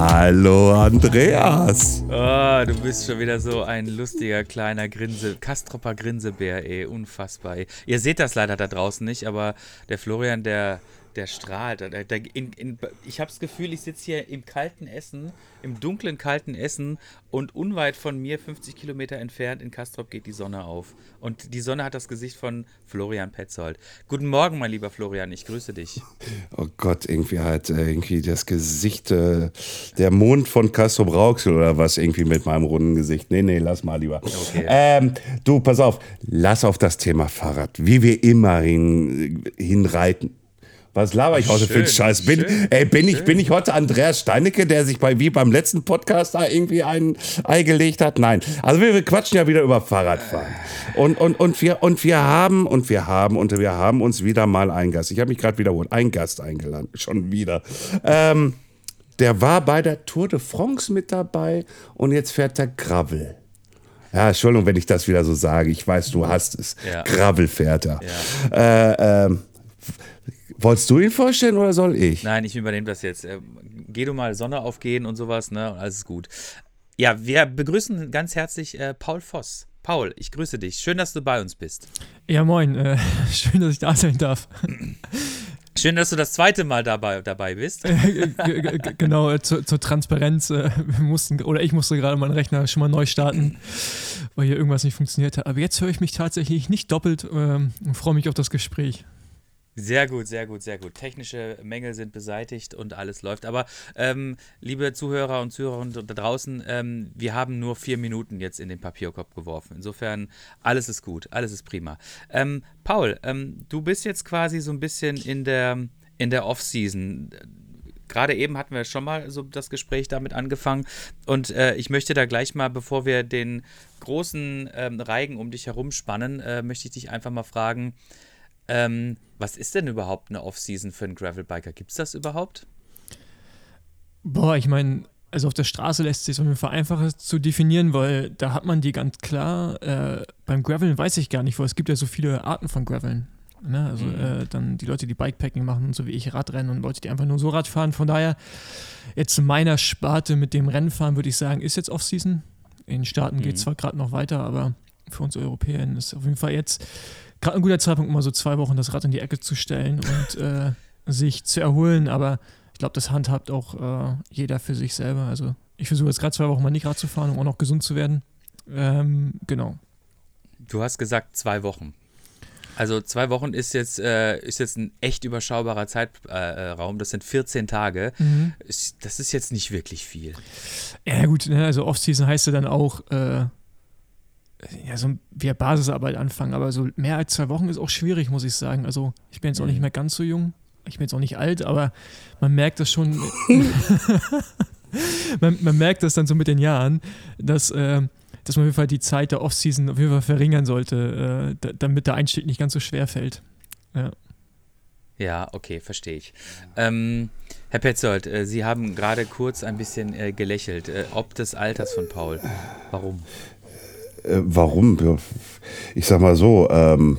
Hallo Andreas. Oh, du bist schon wieder so ein lustiger kleiner Grinse, Kastropper Grinsebär, ey, unfassbar. Ey. Ihr seht das leider da draußen nicht, aber der Florian, der der strahlt. Der, der, in, in, ich habe das Gefühl, ich sitze hier im kalten Essen, im dunklen, kalten Essen und unweit von mir, 50 Kilometer entfernt in Kastrop, geht die Sonne auf. Und die Sonne hat das Gesicht von Florian Petzold. Guten Morgen, mein lieber Florian, ich grüße dich. Oh Gott, irgendwie halt irgendwie das Gesicht, äh, der Mond von Kastrop Rauxel oder was, irgendwie mit meinem runden Gesicht. Nee, nee, lass mal lieber. Okay. Ähm, du, pass auf, lass auf das Thema Fahrrad, wie wir immer hin, hinreiten was laber ich heute für einen Scheiß? Bin, ey, bin, ich, bin ich heute Andreas Steinecke, der sich bei, wie beim letzten Podcast da irgendwie ein Ei gelegt hat? Nein. Also wir, wir quatschen ja wieder über Fahrradfahren. Und, und, und, wir, und wir haben, und wir haben, und wir haben uns wieder mal einen Gast. Ich habe mich gerade wiederholt, einen Gast eingeladen. Schon wieder. Ähm, der war bei der Tour de France mit dabei und jetzt fährt der Gravel. Ja, Entschuldigung, wenn ich das wieder so sage. Ich weiß, du hast es. Ja. Gravel fährt er. Ja. Äh, ähm, Wolltest du ihn vorstellen oder soll ich? Nein, ich übernehme das jetzt. Äh, geh du mal Sonne aufgehen und sowas, ne? Und alles ist gut. Ja, wir begrüßen ganz herzlich äh, Paul Voss. Paul, ich grüße dich. Schön, dass du bei uns bist. Ja, moin. Äh, schön, dass ich da sein darf. Schön, dass du das zweite Mal dabei, dabei bist. genau, äh, zu, zur Transparenz. Äh, wir mussten, oder ich musste gerade meinen Rechner schon mal neu starten, weil hier irgendwas nicht funktioniert hat. Aber jetzt höre ich mich tatsächlich nicht doppelt ähm, und freue mich auf das Gespräch. Sehr gut, sehr gut, sehr gut. Technische Mängel sind beseitigt und alles läuft. Aber ähm, liebe Zuhörer und Zuhörer da draußen, ähm, wir haben nur vier Minuten jetzt in den Papierkorb geworfen. Insofern, alles ist gut, alles ist prima. Ähm, Paul, ähm, du bist jetzt quasi so ein bisschen in der, in der Off-Season. Gerade eben hatten wir schon mal so das Gespräch damit angefangen. Und äh, ich möchte da gleich mal, bevor wir den großen ähm, Reigen um dich herumspannen, äh, möchte ich dich einfach mal fragen, ähm, was ist denn überhaupt eine Off-Season für einen Gravelbiker? Gibt es das überhaupt? Boah, ich meine, also auf der Straße lässt sich es auf jeden Fall einfacher zu definieren, weil da hat man die ganz klar. Äh, beim Graveln weiß ich gar nicht, weil es gibt ja so viele Arten von Graveln. Ne? Also mhm. äh, dann die Leute, die Bikepacking machen, so wie ich Radrennen und Leute, die einfach nur so Rad fahren. Von daher, jetzt meiner Sparte mit dem Rennfahren würde ich sagen, ist jetzt Off-Season. In den Staaten mhm. geht es zwar gerade noch weiter, aber für uns Europäer ist auf jeden Fall jetzt gerade ein guter Zeitpunkt, um mal so zwei Wochen das Rad in die Ecke zu stellen und äh, sich zu erholen. Aber ich glaube, das handhabt auch äh, jeder für sich selber. Also ich versuche jetzt gerade zwei Wochen mal nicht Rad zu fahren, um auch noch gesund zu werden. Ähm, genau. Du hast gesagt zwei Wochen. Also zwei Wochen ist jetzt, äh, ist jetzt ein echt überschaubarer Zeitraum. Äh, das sind 14 Tage. Mhm. Das ist jetzt nicht wirklich viel. Ja gut, ne? also Offseason heißt ja dann auch äh, ja, so wie Basisarbeit anfangen, aber so mehr als zwei Wochen ist auch schwierig, muss ich sagen. Also ich bin jetzt auch nicht mhm. mehr ganz so jung, ich bin jetzt auch nicht alt, aber man merkt das schon, man, man, merkt das dann so mit den Jahren, dass, äh, dass man auf jeden Fall die Zeit der Offseason auf jeden Fall verringern sollte, äh, damit der Einstieg nicht ganz so schwer fällt. Ja. Ja, okay, verstehe ich. Ähm, Herr Petzold, äh, Sie haben gerade kurz ein bisschen äh, gelächelt, äh, ob des Alters von Paul. Warum? Äh, warum? Ich sag mal so, ähm,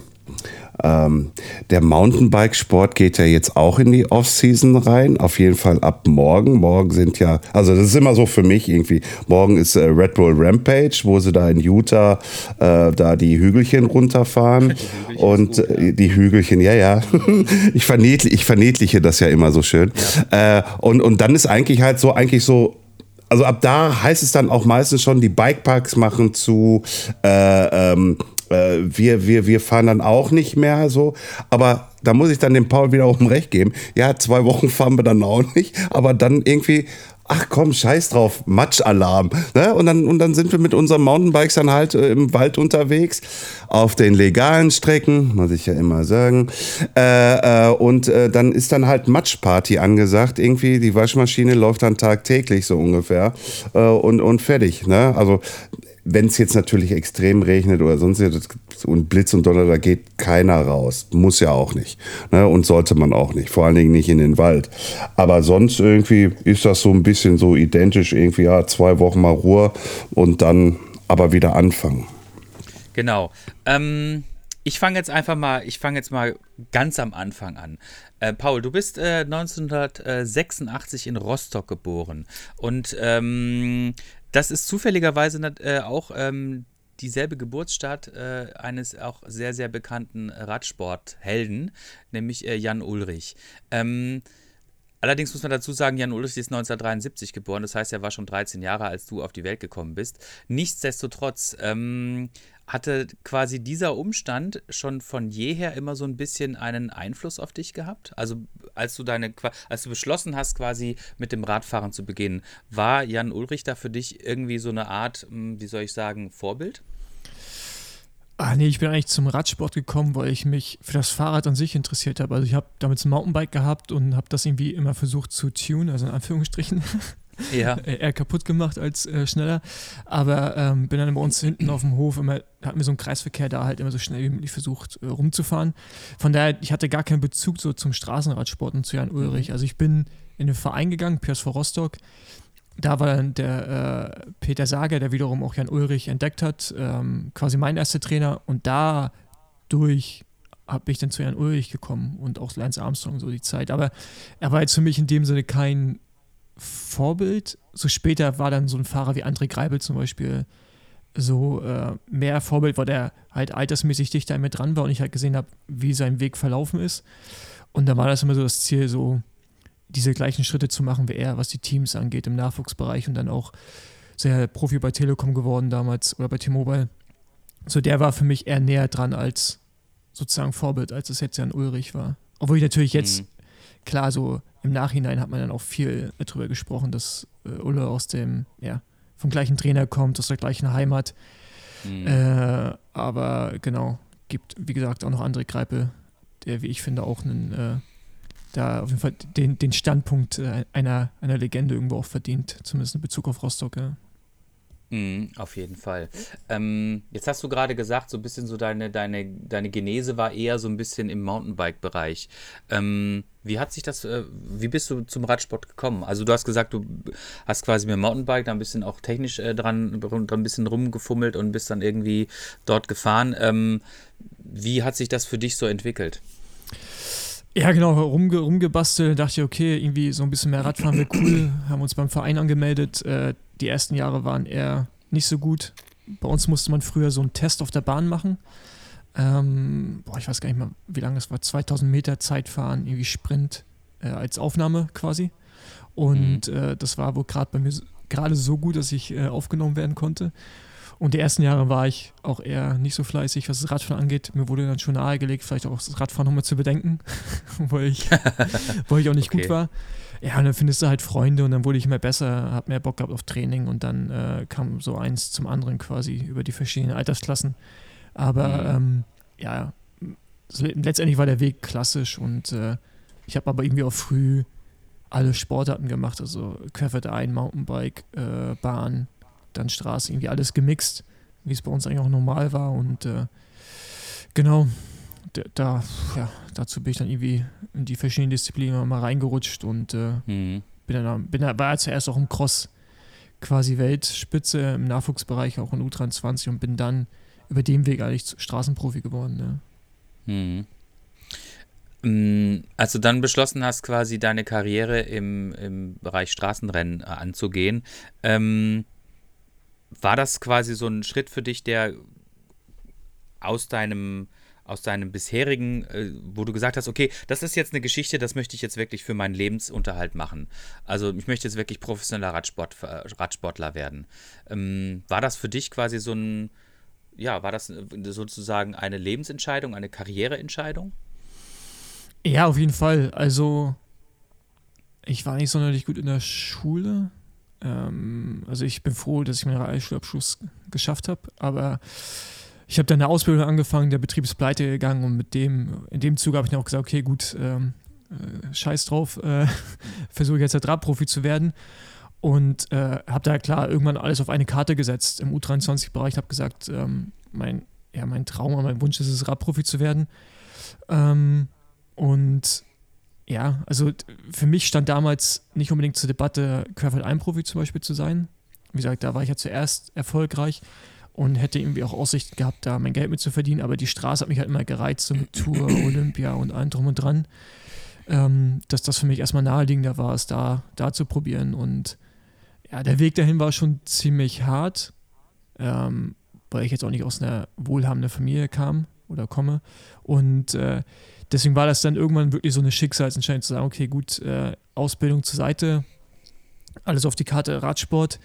ähm, der Mountainbike-Sport geht ja jetzt auch in die Off-Season rein. Auf jeden Fall ab morgen. Morgen sind ja, also das ist immer so für mich irgendwie. Morgen ist äh, Red Bull Rampage, wo sie da in Utah äh, da die Hügelchen runterfahren. Die Hügelchen und gut, ja. die Hügelchen, ja, ja. ich, verniedliche, ich verniedliche das ja immer so schön. Ja. Äh, und, und dann ist eigentlich halt so, eigentlich so also ab da heißt es dann auch meistens schon, die Bikeparks machen zu, äh, ähm, äh, wir, wir, wir fahren dann auch nicht mehr so. Aber da muss ich dann dem Paul wieder wiederum recht geben. Ja, zwei Wochen fahren wir dann auch nicht, aber dann irgendwie ach komm, scheiß drauf, Matschalarm. Ne? Und, dann, und dann sind wir mit unseren Mountainbikes dann halt äh, im Wald unterwegs, auf den legalen Strecken, muss ich ja immer sagen. Äh, äh, und äh, dann ist dann halt Matschparty angesagt. Irgendwie, die Waschmaschine läuft dann tagtäglich so ungefähr. Äh, und, und fertig. Ne? Also wenn es jetzt natürlich extrem regnet oder sonst und Blitz und Donner, da geht keiner raus. Muss ja auch nicht. Ne? Und sollte man auch nicht. Vor allen Dingen nicht in den Wald. Aber sonst irgendwie ist das so ein bisschen so identisch. Irgendwie, ja, zwei Wochen mal Ruhe und dann aber wieder anfangen. Genau. Ähm, ich fange jetzt einfach mal, ich fange jetzt mal ganz am Anfang an. Äh, Paul, du bist äh, 1986 in Rostock geboren und ähm, das ist zufälligerweise äh, auch ähm, dieselbe Geburtsstadt äh, eines auch sehr, sehr bekannten Radsporthelden, nämlich äh, Jan Ulrich. Ähm, allerdings muss man dazu sagen, Jan Ulrich ist 1973 geboren, das heißt, er war schon 13 Jahre, als du auf die Welt gekommen bist. Nichtsdestotrotz ähm, hatte quasi dieser Umstand schon von jeher immer so ein bisschen einen Einfluss auf dich gehabt? Also als du deine, als du beschlossen hast, quasi mit dem Radfahren zu beginnen, war Jan Ulrich da für dich irgendwie so eine Art, hm, wie soll ich sagen, Vorbild? Ah, nee, ich bin eigentlich zum Radsport gekommen, weil ich mich für das Fahrrad an sich interessiert habe. Also ich habe damals ein Mountainbike gehabt und habe das irgendwie immer versucht zu tun, also in Anführungsstrichen. ja. eher kaputt gemacht als äh, schneller. Aber ähm, bin dann bei uns hinten auf dem Hof immer, hatten wir so einen Kreisverkehr da halt immer so schnell wie möglich versucht äh, rumzufahren. Von daher, ich hatte gar keinen Bezug so zum Straßenradsport und zu Jan Ulrich. Mhm. Also ich bin in den Verein gegangen, PSV Rostock. Da war dann der äh, Peter Sager, der wiederum auch Jan Ulrich entdeckt hat, ähm, quasi mein erster Trainer. Und dadurch habe ich dann zu Jan Ulrich gekommen und auch Lance Armstrong so die Zeit. Aber er war jetzt für mich in dem Sinne kein Vorbild. So später war dann so ein Fahrer wie André Greibel zum Beispiel so äh, mehr Vorbild, weil der halt altersmäßig dichter mit dran war und ich halt gesehen habe, wie sein Weg verlaufen ist. Und da war das immer so das Ziel, so diese gleichen Schritte zu machen wie er, was die Teams angeht im Nachwuchsbereich und dann auch sehr Profi bei Telekom geworden damals oder bei T-Mobile. So der war für mich eher näher dran als sozusagen Vorbild, als es jetzt ja ein Ulrich war. Obwohl ich natürlich jetzt, mhm. klar, so im Nachhinein hat man dann auch viel darüber gesprochen, dass äh, Ulle aus dem, ja, vom gleichen Trainer kommt, aus der gleichen Heimat. Mhm. Äh, aber genau, gibt, wie gesagt, auch noch andere Greipe, der, wie ich finde, auch einen, äh, da auf jeden Fall den, den Standpunkt äh, einer, einer Legende irgendwo auch verdient, zumindest in Bezug auf Rostock. Ja. Mhm, auf jeden Fall. Ähm, jetzt hast du gerade gesagt, so ein bisschen so deine, deine, deine Genese war eher so ein bisschen im Mountainbike-Bereich. Ähm, wie hat sich das, äh, wie bist du zum Radsport gekommen? Also du hast gesagt, du hast quasi mit dem Mountainbike da ein bisschen auch technisch äh, dran, dran ein bisschen rumgefummelt und bist dann irgendwie dort gefahren. Ähm, wie hat sich das für dich so entwickelt? Ja, genau, rumge rumgebastelt, dachte ich, okay, irgendwie so ein bisschen mehr Radfahren wäre cool, haben uns beim Verein angemeldet. Äh, die ersten Jahre waren eher nicht so gut. Bei uns musste man früher so einen Test auf der Bahn machen. Ähm, boah, ich weiß gar nicht mal, wie lange es war. 2000 Meter Zeitfahren, irgendwie Sprint äh, als Aufnahme quasi. Und mhm. äh, das war wohl gerade bei mir gerade so gut, dass ich äh, aufgenommen werden konnte. Und die ersten Jahre war ich auch eher nicht so fleißig, was das Radfahren angeht. Mir wurde dann schon nahegelegt, vielleicht auch das Radfahren nochmal zu bedenken, weil, ich, weil ich auch nicht okay. gut war. Ja, und dann findest du halt Freunde und dann wurde ich immer besser, hab mehr Bock gehabt auf Training und dann äh, kam so eins zum anderen quasi über die verschiedenen Altersklassen. Aber mhm. ähm, ja, letztendlich war der Weg klassisch und äh, ich habe aber irgendwie auch früh alle Sportarten gemacht, also Querfeldein, Mountainbike, äh, Bahn, dann Straße, irgendwie alles gemixt, wie es bei uns eigentlich auch normal war und äh, genau, da, ja, dazu bin ich dann irgendwie in die verschiedenen Disziplinen mal reingerutscht und äh, mhm. bin dann, bin dann, war zuerst auch im Cross quasi Weltspitze im Nachwuchsbereich, auch in U23 und bin dann über den Weg eigentlich Straßenprofi geworden. Ja. Mhm. Mm, als du dann beschlossen hast, quasi deine Karriere im, im Bereich Straßenrennen äh, anzugehen, ähm, war das quasi so ein Schritt für dich, der aus deinem aus deinem bisherigen, äh, wo du gesagt hast, okay, das ist jetzt eine Geschichte, das möchte ich jetzt wirklich für meinen Lebensunterhalt machen. Also ich möchte jetzt wirklich professioneller Radsport, äh, Radsportler werden. Ähm, war das für dich quasi so ein, ja, war das sozusagen eine Lebensentscheidung, eine Karriereentscheidung? Ja, auf jeden Fall. Also ich war nicht sonderlich gut in der Schule. Ähm, also ich bin froh, dass ich meinen Realschulabschluss geschafft habe, aber ich habe dann eine Ausbildung angefangen, der Betrieb ist pleite gegangen und mit dem, in dem Zug habe ich dann auch gesagt, okay, gut, ähm, äh, scheiß drauf, äh, versuche jetzt halt Radprofi zu werden. und äh, habe da klar irgendwann alles auf eine Karte gesetzt im U23-Bereich. Habe gesagt, ähm, mein, ja, mein Traum, mein Wunsch ist es, Radprofi zu werden. Ähm, und ja, also für mich stand damals nicht unbedingt zur Debatte, Querfeld 1 Profi zum Beispiel zu sein. Wie gesagt, da war ich ja zuerst erfolgreich und hätte irgendwie auch Aussichten gehabt, da mein Geld mit zu verdienen. Aber die Straße hat mich halt immer gereizt, so mit Tour, Olympia und allem drum und dran. Ähm, dass das für mich erstmal naheliegender war, es da, da zu probieren. Und ja, der Weg dahin war schon ziemlich hart, ähm, weil ich jetzt auch nicht aus einer wohlhabenden Familie kam oder komme. Und äh, deswegen war das dann irgendwann wirklich so eine Schicksalsentscheidung zu sagen, okay, gut, äh, Ausbildung zur Seite, alles auf die Karte Radsport.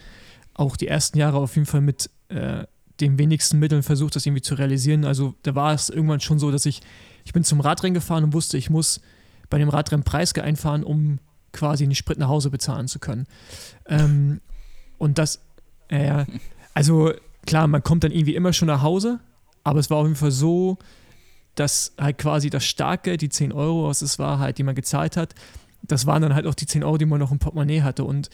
Auch die ersten Jahre auf jeden Fall mit äh, den wenigsten Mitteln versucht, das irgendwie zu realisieren. Also da war es irgendwann schon so, dass ich, ich bin zum Radrennen gefahren und wusste, ich muss bei dem Radrennen Preisge einfahren, um quasi einen Sprit nach Hause bezahlen zu können. Ähm, und das, äh, also klar, man kommt dann irgendwie immer schon nach Hause, aber es war auf jeden Fall so, dass halt quasi das Starkgeld, die 10 Euro, was es war, halt, die man gezahlt hat, das waren dann halt auch die 10 Euro, die man noch im Portemonnaie hatte. Und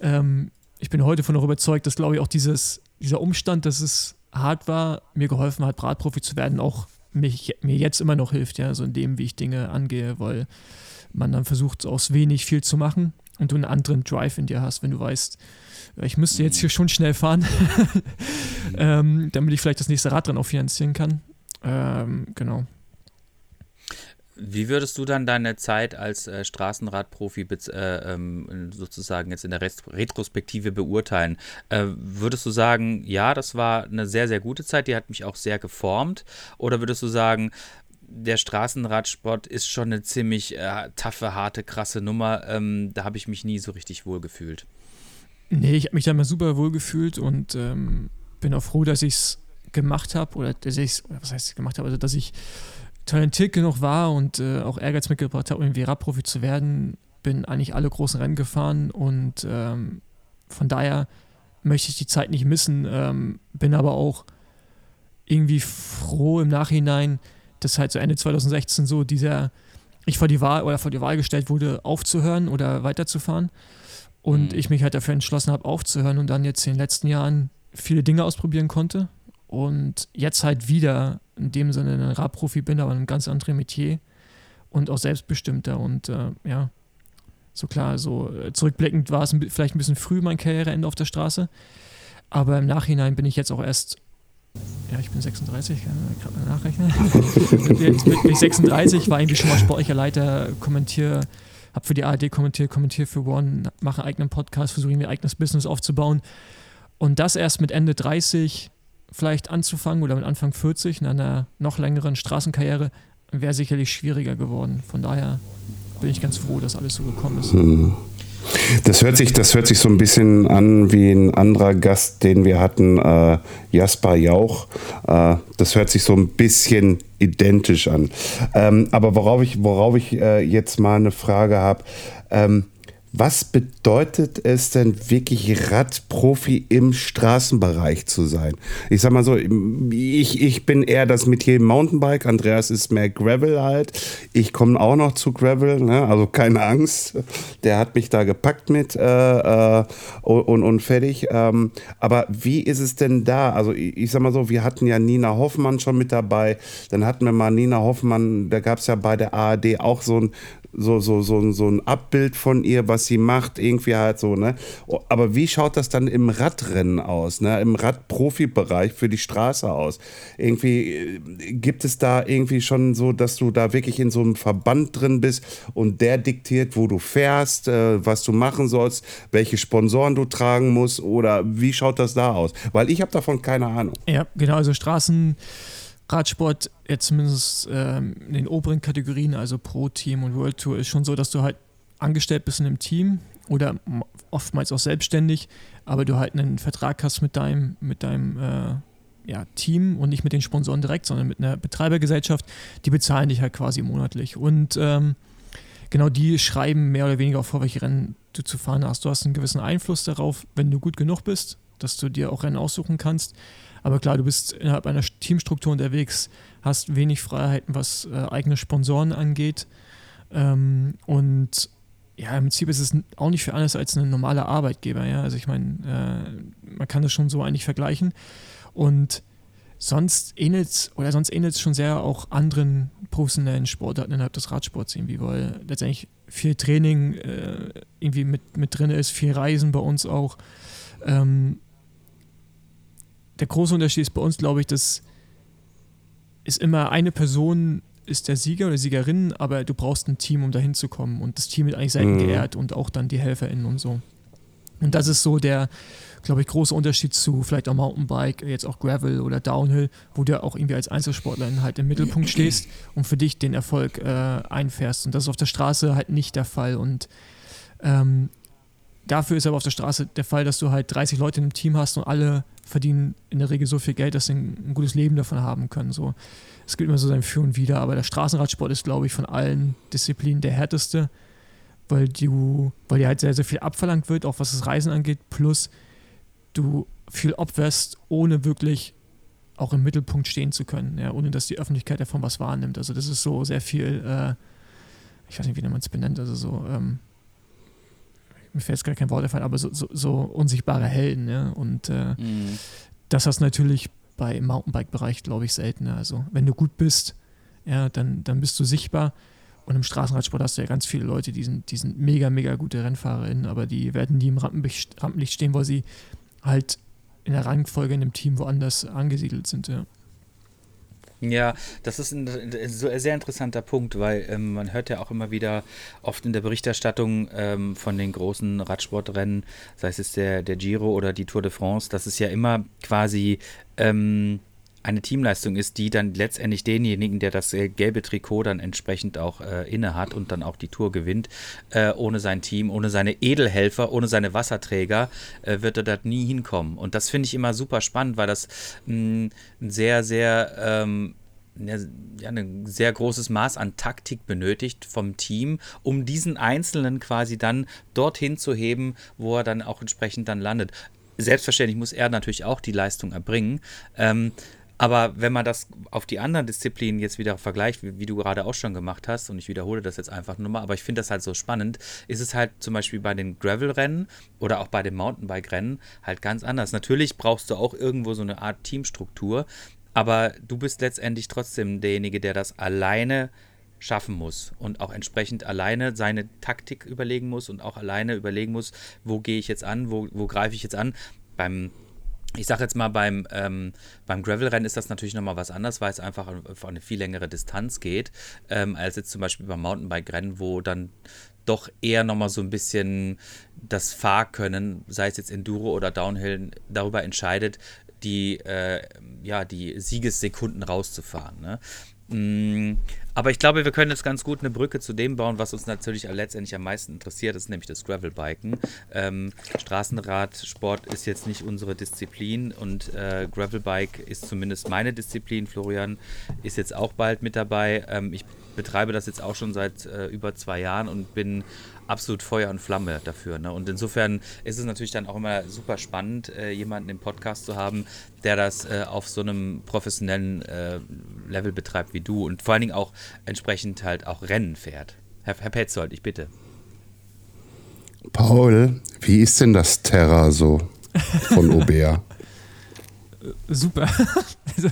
ähm, ich bin heute von auch überzeugt, dass, glaube ich, auch dieses, dieser Umstand, dass es hart war, mir geholfen hat, Bratprofi zu werden, auch mich, mir jetzt immer noch hilft, ja, so in dem, wie ich Dinge angehe, weil man dann versucht, aus wenig viel zu machen und du einen anderen Drive in dir hast, wenn du weißt, ich müsste jetzt hier schon schnell fahren, ähm, damit ich vielleicht das nächste Rad dran auch finanzieren kann. Ähm, genau. Wie würdest du dann deine Zeit als äh, Straßenradprofi äh, ähm, sozusagen jetzt in der Retrospektive beurteilen? Äh, würdest du sagen, ja, das war eine sehr, sehr gute Zeit, die hat mich auch sehr geformt? Oder würdest du sagen, der Straßenradsport ist schon eine ziemlich äh, taffe, harte, krasse Nummer. Ähm, da habe ich mich nie so richtig wohl gefühlt. Nee, ich habe mich da immer super wohl gefühlt und ähm, bin auch froh, dass ich es gemacht habe oder dass ich was heißt gemacht habe, also dass ich talentiert genug war und äh, auch Ehrgeiz mitgebracht habe, um irgendwie Radprofi zu werden, bin eigentlich alle großen Rennen gefahren und ähm, von daher möchte ich die Zeit nicht missen, ähm, bin aber auch irgendwie froh im Nachhinein, dass halt so Ende 2016 so dieser, ich vor die Wahl oder vor die Wahl gestellt wurde, aufzuhören oder weiterzufahren und mhm. ich mich halt dafür entschlossen habe, aufzuhören und dann jetzt in den letzten Jahren viele Dinge ausprobieren konnte und jetzt halt wieder in dem Sinne ein Radprofi bin, aber in einem ganz anderen Metier und auch selbstbestimmter und äh, ja, so klar, so äh, zurückblickend war es vielleicht ein bisschen früh mein Karriereende auf der Straße, aber im Nachhinein bin ich jetzt auch erst ja, ich bin 36, kann ich gerade mal nachrechnen. Jetzt bin ich 36, war eigentlich schon mal sportlicher Leiter, kommentiere, habe für die ARD kommentiert, kommentiere für One, mache einen eigenen Podcast, versuche mir ein eigenes Business aufzubauen. Und das erst mit Ende 30 vielleicht anzufangen oder mit Anfang 40 in einer noch längeren Straßenkarriere wäre sicherlich schwieriger geworden. Von daher bin ich ganz froh, dass alles so gekommen ist. Hm. Das hört sich, das hört sich so ein bisschen an wie ein anderer Gast, den wir hatten, äh, Jasper Jauch. Äh, das hört sich so ein bisschen identisch an. Ähm, aber worauf ich, worauf ich äh, jetzt mal eine Frage habe, ähm, was bedeutet es denn wirklich Radprofi im Straßenbereich zu sein? Ich sag mal so, ich, ich bin eher das Metier Mountainbike, Andreas ist mehr Gravel halt. Ich komme auch noch zu Gravel, ne? also keine Angst. Der hat mich da gepackt mit äh, äh, und, und fertig. Ähm, aber wie ist es denn da? Also ich, ich sag mal so, wir hatten ja Nina Hoffmann schon mit dabei. Dann hatten wir mal Nina Hoffmann, da gab es ja bei der ARD auch so ein, so, so, so, so ein Abbild von ihr, was sie macht, irgendwie halt so, ne? Aber wie schaut das dann im Radrennen aus, ne? Im Radprofibereich für die Straße aus? Irgendwie äh, gibt es da irgendwie schon so, dass du da wirklich in so einem Verband drin bist und der diktiert, wo du fährst, äh, was du machen sollst, welche Sponsoren du tragen musst oder wie schaut das da aus? Weil ich habe davon keine Ahnung. Ja, genau, also Straßen Radsport, jetzt zumindest ähm, in den oberen Kategorien, also Pro Team und World Tour, ist schon so, dass du halt angestellt bist in einem Team oder oftmals auch selbstständig, aber du halt einen Vertrag hast mit deinem, mit deinem äh, ja, Team und nicht mit den Sponsoren direkt, sondern mit einer Betreibergesellschaft, die bezahlen dich halt quasi monatlich. Und ähm, genau die schreiben mehr oder weniger auch vor, welche Rennen du zu fahren hast. Du hast einen gewissen Einfluss darauf, wenn du gut genug bist, dass du dir auch Rennen aussuchen kannst. Aber klar, du bist innerhalb einer Teamstruktur unterwegs, hast wenig Freiheiten, was äh, eigene Sponsoren angeht. Ähm, und ja, im Prinzip ist es auch nicht für alles als ein normaler Arbeitgeber, ja. Also ich meine, äh, man kann das schon so eigentlich vergleichen. Und sonst ähnelt es oder sonst ähnelt es schon sehr auch anderen professionellen Sportarten innerhalb des Radsports irgendwie, weil letztendlich viel Training äh, irgendwie mit, mit drin ist, viel Reisen bei uns auch. Ähm, der große Unterschied ist bei uns, glaube ich, dass es immer eine Person ist der Sieger oder Siegerin, aber du brauchst ein Team, um dahin zu kommen. Und das Team wird eigentlich selten mhm. geehrt und auch dann die HelferInnen und so. Und das ist so der, glaube ich, große Unterschied zu vielleicht auch Mountainbike, jetzt auch Gravel oder Downhill, wo du auch irgendwie als Einzelsportlerin halt im Mittelpunkt stehst und für dich den Erfolg äh, einfährst. Und das ist auf der Straße halt nicht der Fall. Und ähm, dafür ist aber auf der Straße der Fall, dass du halt 30 Leute im Team hast und alle verdienen in der Regel so viel Geld, dass sie ein, ein gutes Leben davon haben können. So. Es gibt immer so sein Für und Wider, aber der Straßenradsport ist, glaube ich, von allen Disziplinen der härteste, weil du, weil dir halt sehr, sehr viel abverlangt wird, auch was das Reisen angeht, plus du viel opferst, ohne wirklich auch im Mittelpunkt stehen zu können, ja, ohne dass die Öffentlichkeit davon was wahrnimmt. Also das ist so sehr viel, äh, ich weiß nicht, wie man es benennt, also so, ähm, mir fällt jetzt gar kein Wort davon, aber so, so, so unsichtbare Helden, ja, und äh, mhm. das hast du natürlich bei Mountainbike-Bereich, glaube ich, seltener. Also wenn du gut bist, ja, dann, dann bist du sichtbar. Und im Straßenradsport hast du ja ganz viele Leute, die sind, die sind mega, mega gute RennfahrerInnen, aber die werden nie im Rampenlicht stehen, weil sie halt in der Rangfolge in dem Team woanders angesiedelt sind, ja. Ja, das ist ein, sehr interessanter Punkt, weil ähm, man hört ja auch immer wieder oft in der Berichterstattung ähm, von den großen Radsportrennen, sei es der, der Giro oder die Tour de France, dass es ja immer quasi ähm, eine Teamleistung ist, die dann letztendlich denjenigen, der das äh, gelbe Trikot dann entsprechend auch äh, inne hat und dann auch die Tour gewinnt, äh, ohne sein Team, ohne seine Edelhelfer, ohne seine Wasserträger, äh, wird er dort nie hinkommen. Und das finde ich immer super spannend, weil das mh, ein sehr, sehr ähm, ja, ein sehr großes Maß an Taktik benötigt vom Team, um diesen Einzelnen quasi dann dorthin zu heben, wo er dann auch entsprechend dann landet. Selbstverständlich muss er natürlich auch die Leistung erbringen. Ähm, aber wenn man das auf die anderen Disziplinen jetzt wieder vergleicht, wie, wie, du gerade auch schon gemacht hast, und ich wiederhole das jetzt einfach nur mal, aber ich finde das halt so spannend, ist es halt zum Beispiel bei den Gravel-Rennen oder auch bei den Mountainbike-Rennen halt ganz anders. Natürlich brauchst du auch irgendwo so eine Art Teamstruktur, aber du bist letztendlich trotzdem derjenige, der das alleine schaffen muss und auch entsprechend alleine seine Taktik überlegen muss und auch alleine überlegen muss, wo gehe ich jetzt an, wo, wo greife ich jetzt an. Beim ich sage jetzt mal, beim, ähm, beim Gravel-Rennen ist das natürlich nochmal was anderes, weil es einfach auf eine viel längere Distanz geht, ähm, als jetzt zum Beispiel beim Mountainbike-Rennen, wo dann doch eher nochmal so ein bisschen das Fahrkönnen, sei es jetzt Enduro oder Downhill, darüber entscheidet, die, äh, ja, die Siegessekunden rauszufahren. Ne? Mm, aber ich glaube, wir können jetzt ganz gut eine Brücke zu dem bauen, was uns natürlich letztendlich am meisten interessiert, ist nämlich das Gravelbiken. Ähm, Straßenradsport ist jetzt nicht unsere Disziplin und äh, Gravelbike ist zumindest meine Disziplin. Florian ist jetzt auch bald mit dabei. Ähm, ich betreibe das jetzt auch schon seit äh, über zwei Jahren und bin absolut Feuer und Flamme dafür. Ne? Und insofern ist es natürlich dann auch immer super spannend, äh, jemanden im Podcast zu haben, der das äh, auf so einem professionellen äh, Level betreibt wie du und vor allen Dingen auch entsprechend halt auch Rennen fährt. Herr, Herr Petzold, ich bitte. Paul, wie ist denn das Terra so von Aubert? Super. Also,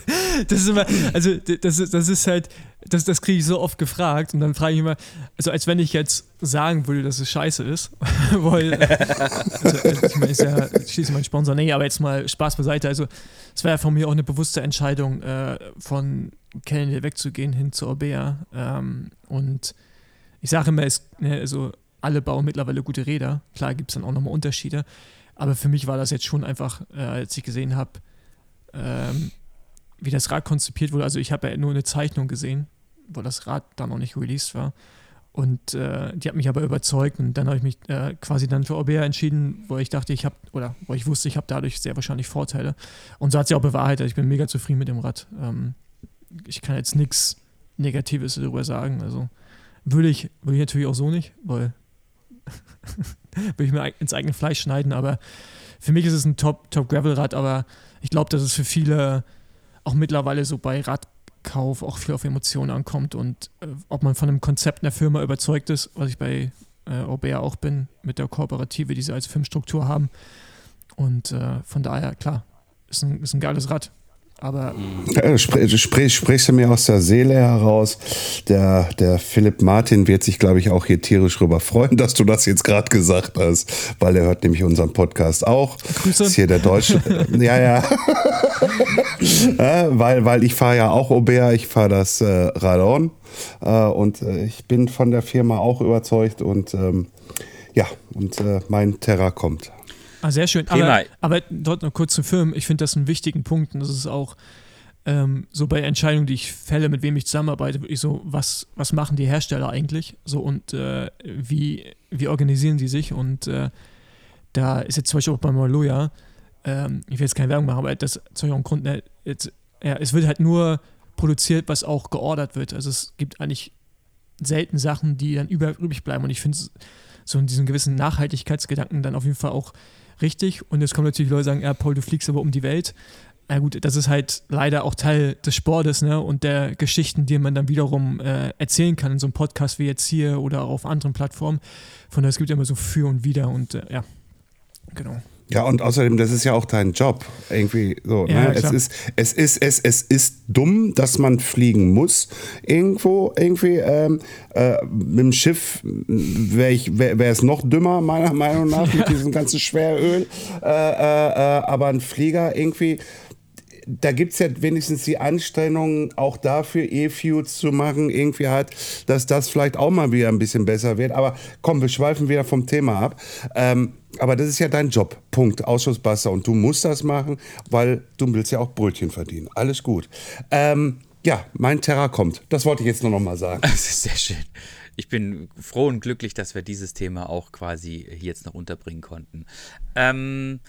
das ist immer, also das das ist halt, das, das kriege ich so oft gefragt und dann frage ich immer, also als wenn ich jetzt sagen würde, dass es scheiße ist, weil, also, also, ich meine, ist ja schließlich mein Sponsor, nee, aber jetzt mal Spaß beiseite, also es war ja von mir auch eine bewusste Entscheidung, äh, von Kellner wegzugehen hin zu Orbea. Ähm, und ich sage immer, es, ne, also alle bauen mittlerweile gute Räder, klar gibt es dann auch nochmal Unterschiede, aber für mich war das jetzt schon einfach, äh, als ich gesehen habe, ähm, wie das Rad konzipiert wurde. Also ich habe ja nur eine Zeichnung gesehen, wo das Rad da noch nicht released war. Und äh, die hat mich aber überzeugt und dann habe ich mich äh, quasi dann für OBR entschieden, wo ich dachte, ich habe, oder wo ich wusste, ich habe dadurch sehr wahrscheinlich Vorteile. Und so hat sie auch bewahrheitet. Ich bin mega zufrieden mit dem Rad. Ähm, ich kann jetzt nichts Negatives darüber sagen. Also würde ich, würde ich natürlich auch so nicht, weil würde ich mir ins eigene Fleisch schneiden, aber für mich ist es ein Top-Gravel-Rad, Top aber ich glaube, dass es für viele auch mittlerweile so bei Radkauf auch viel auf Emotionen ankommt und äh, ob man von einem Konzept einer Firma überzeugt ist, was ich bei äh, Aubert auch bin, mit der Kooperative, die sie als Filmstruktur haben. Und äh, von daher, klar, ist ein, ist ein geiles Rad. Aber Ja, sprich, sprich, sprichst du mir aus der Seele heraus. Der, der Philipp Martin wird sich, glaube ich, auch hier tierisch drüber freuen, dass du das jetzt gerade gesagt hast, weil er hört nämlich unseren Podcast auch. Grüße. Ist hier der Deutsche. ja, ja. ja. Weil, weil ich fahre ja auch Aubert, ich fahre das äh, Radon äh, und äh, ich bin von der Firma auch überzeugt und ähm, ja, und äh, mein Terra kommt. Ah, sehr schön. Prima. Aber, aber dort noch kurz zum Film. Ich finde das einen wichtigen Punkt und das ist auch ähm, so bei Entscheidungen, die ich fälle, mit wem ich zusammenarbeite, wirklich so, was, was machen die Hersteller eigentlich? So und äh, wie, wie organisieren sie sich? Und äh, da ist jetzt zum Beispiel auch bei Maloya, ähm, ich will jetzt keine Werbung machen, aber das ist auch ein Grund, ne, jetzt, ja, es wird halt nur produziert, was auch geordert wird. Also es gibt eigentlich selten Sachen, die dann über, übrig bleiben. Und ich finde so in diesem gewissen Nachhaltigkeitsgedanken dann auf jeden Fall auch richtig. Und jetzt kommen natürlich Leute, die sagen, ja, Paul, du fliegst aber um die Welt. Na gut, das ist halt leider auch Teil des Sportes ne? und der Geschichten, die man dann wiederum äh, erzählen kann in so einem Podcast wie jetzt hier oder auf anderen Plattformen. Von daher, es gibt ja immer so für und wider und äh, ja, genau. Ja, und außerdem, das ist ja auch dein Job. Irgendwie so. Ja, ne? Es, ist, es, ist, es, es ist dumm, dass man fliegen muss. Irgendwo, irgendwie. Ähm, äh, mit dem Schiff wäre ich, wär, wär es noch dümmer, meiner Meinung nach, mit diesem ganzen Schweröl. Äh, äh, äh, aber ein Flieger irgendwie. Da gibt es ja wenigstens die Anstrengungen, auch dafür E-Fuels zu machen, irgendwie halt, dass das vielleicht auch mal wieder ein bisschen besser wird. Aber komm, wir schweifen wieder vom Thema ab. Ähm, aber das ist ja dein Job. Punkt. Ausschussbasser. Und du musst das machen, weil du willst ja auch Brötchen verdienen. Alles gut. Ähm, ja, mein Terra kommt. Das wollte ich jetzt nur noch mal sagen. Das ist sehr schön. Ich bin froh und glücklich, dass wir dieses Thema auch quasi jetzt noch unterbringen konnten. Ähm,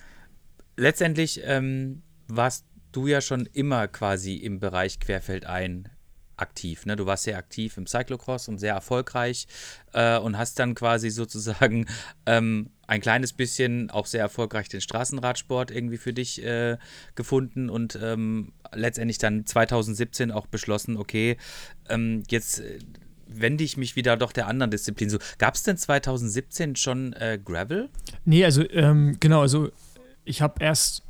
letztendlich ähm, warst du ja schon immer quasi im Bereich Querfeldein aktiv. Ne? Du warst sehr aktiv im Cyclocross und sehr erfolgreich äh, und hast dann quasi sozusagen ähm, ein kleines bisschen auch sehr erfolgreich den Straßenradsport irgendwie für dich äh, gefunden und ähm, letztendlich dann 2017 auch beschlossen, okay, ähm, jetzt äh, wende ich mich wieder doch der anderen Disziplin zu. Gab es denn 2017 schon äh, Gravel? Nee, also ähm, genau, also ich habe erst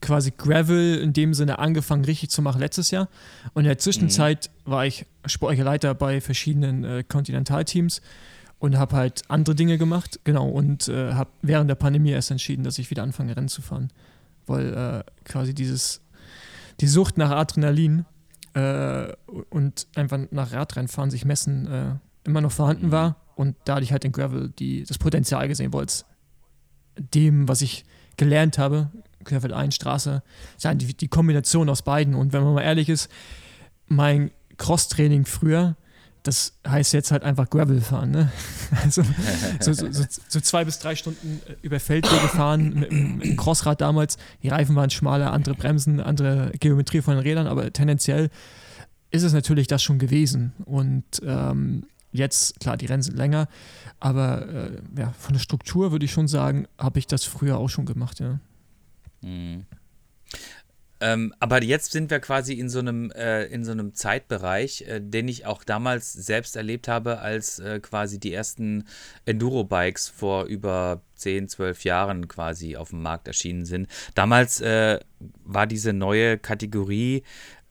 quasi Gravel in dem Sinne angefangen richtig zu machen letztes Jahr. Und in der Zwischenzeit war ich sportlicher Leiter bei verschiedenen äh, Kontinentalteams und habe halt andere Dinge gemacht, genau, und äh, habe während der Pandemie erst entschieden, dass ich wieder anfange, Rennen zu fahren, weil äh, quasi dieses, die Sucht nach Adrenalin äh, und einfach nach Radrennfahren sich messen äh, immer noch vorhanden war. Und da hatte ich halt in Gravel die, das Potenzial gesehen, weil es dem, was ich gelernt habe, Querfeld 1, Straße, die, die Kombination aus beiden. Und wenn man mal ehrlich ist, mein Cross-Training früher, das heißt jetzt halt einfach Gravel fahren. Ne? Also so, so, so, so zwei bis drei Stunden äh, über Feldwege fahren mit, mit dem Crossrad damals. Die Reifen waren schmaler, andere Bremsen, andere Geometrie von den Rädern, aber tendenziell ist es natürlich das schon gewesen. Und ähm, jetzt, klar, die Rennen sind länger, aber äh, ja, von der Struktur würde ich schon sagen, habe ich das früher auch schon gemacht, ja. Ähm, aber jetzt sind wir quasi in so einem, äh, in so einem Zeitbereich, äh, den ich auch damals selbst erlebt habe, als äh, quasi die ersten Enduro-Bikes vor über 10, 12 Jahren quasi auf dem Markt erschienen sind. Damals äh, war diese neue Kategorie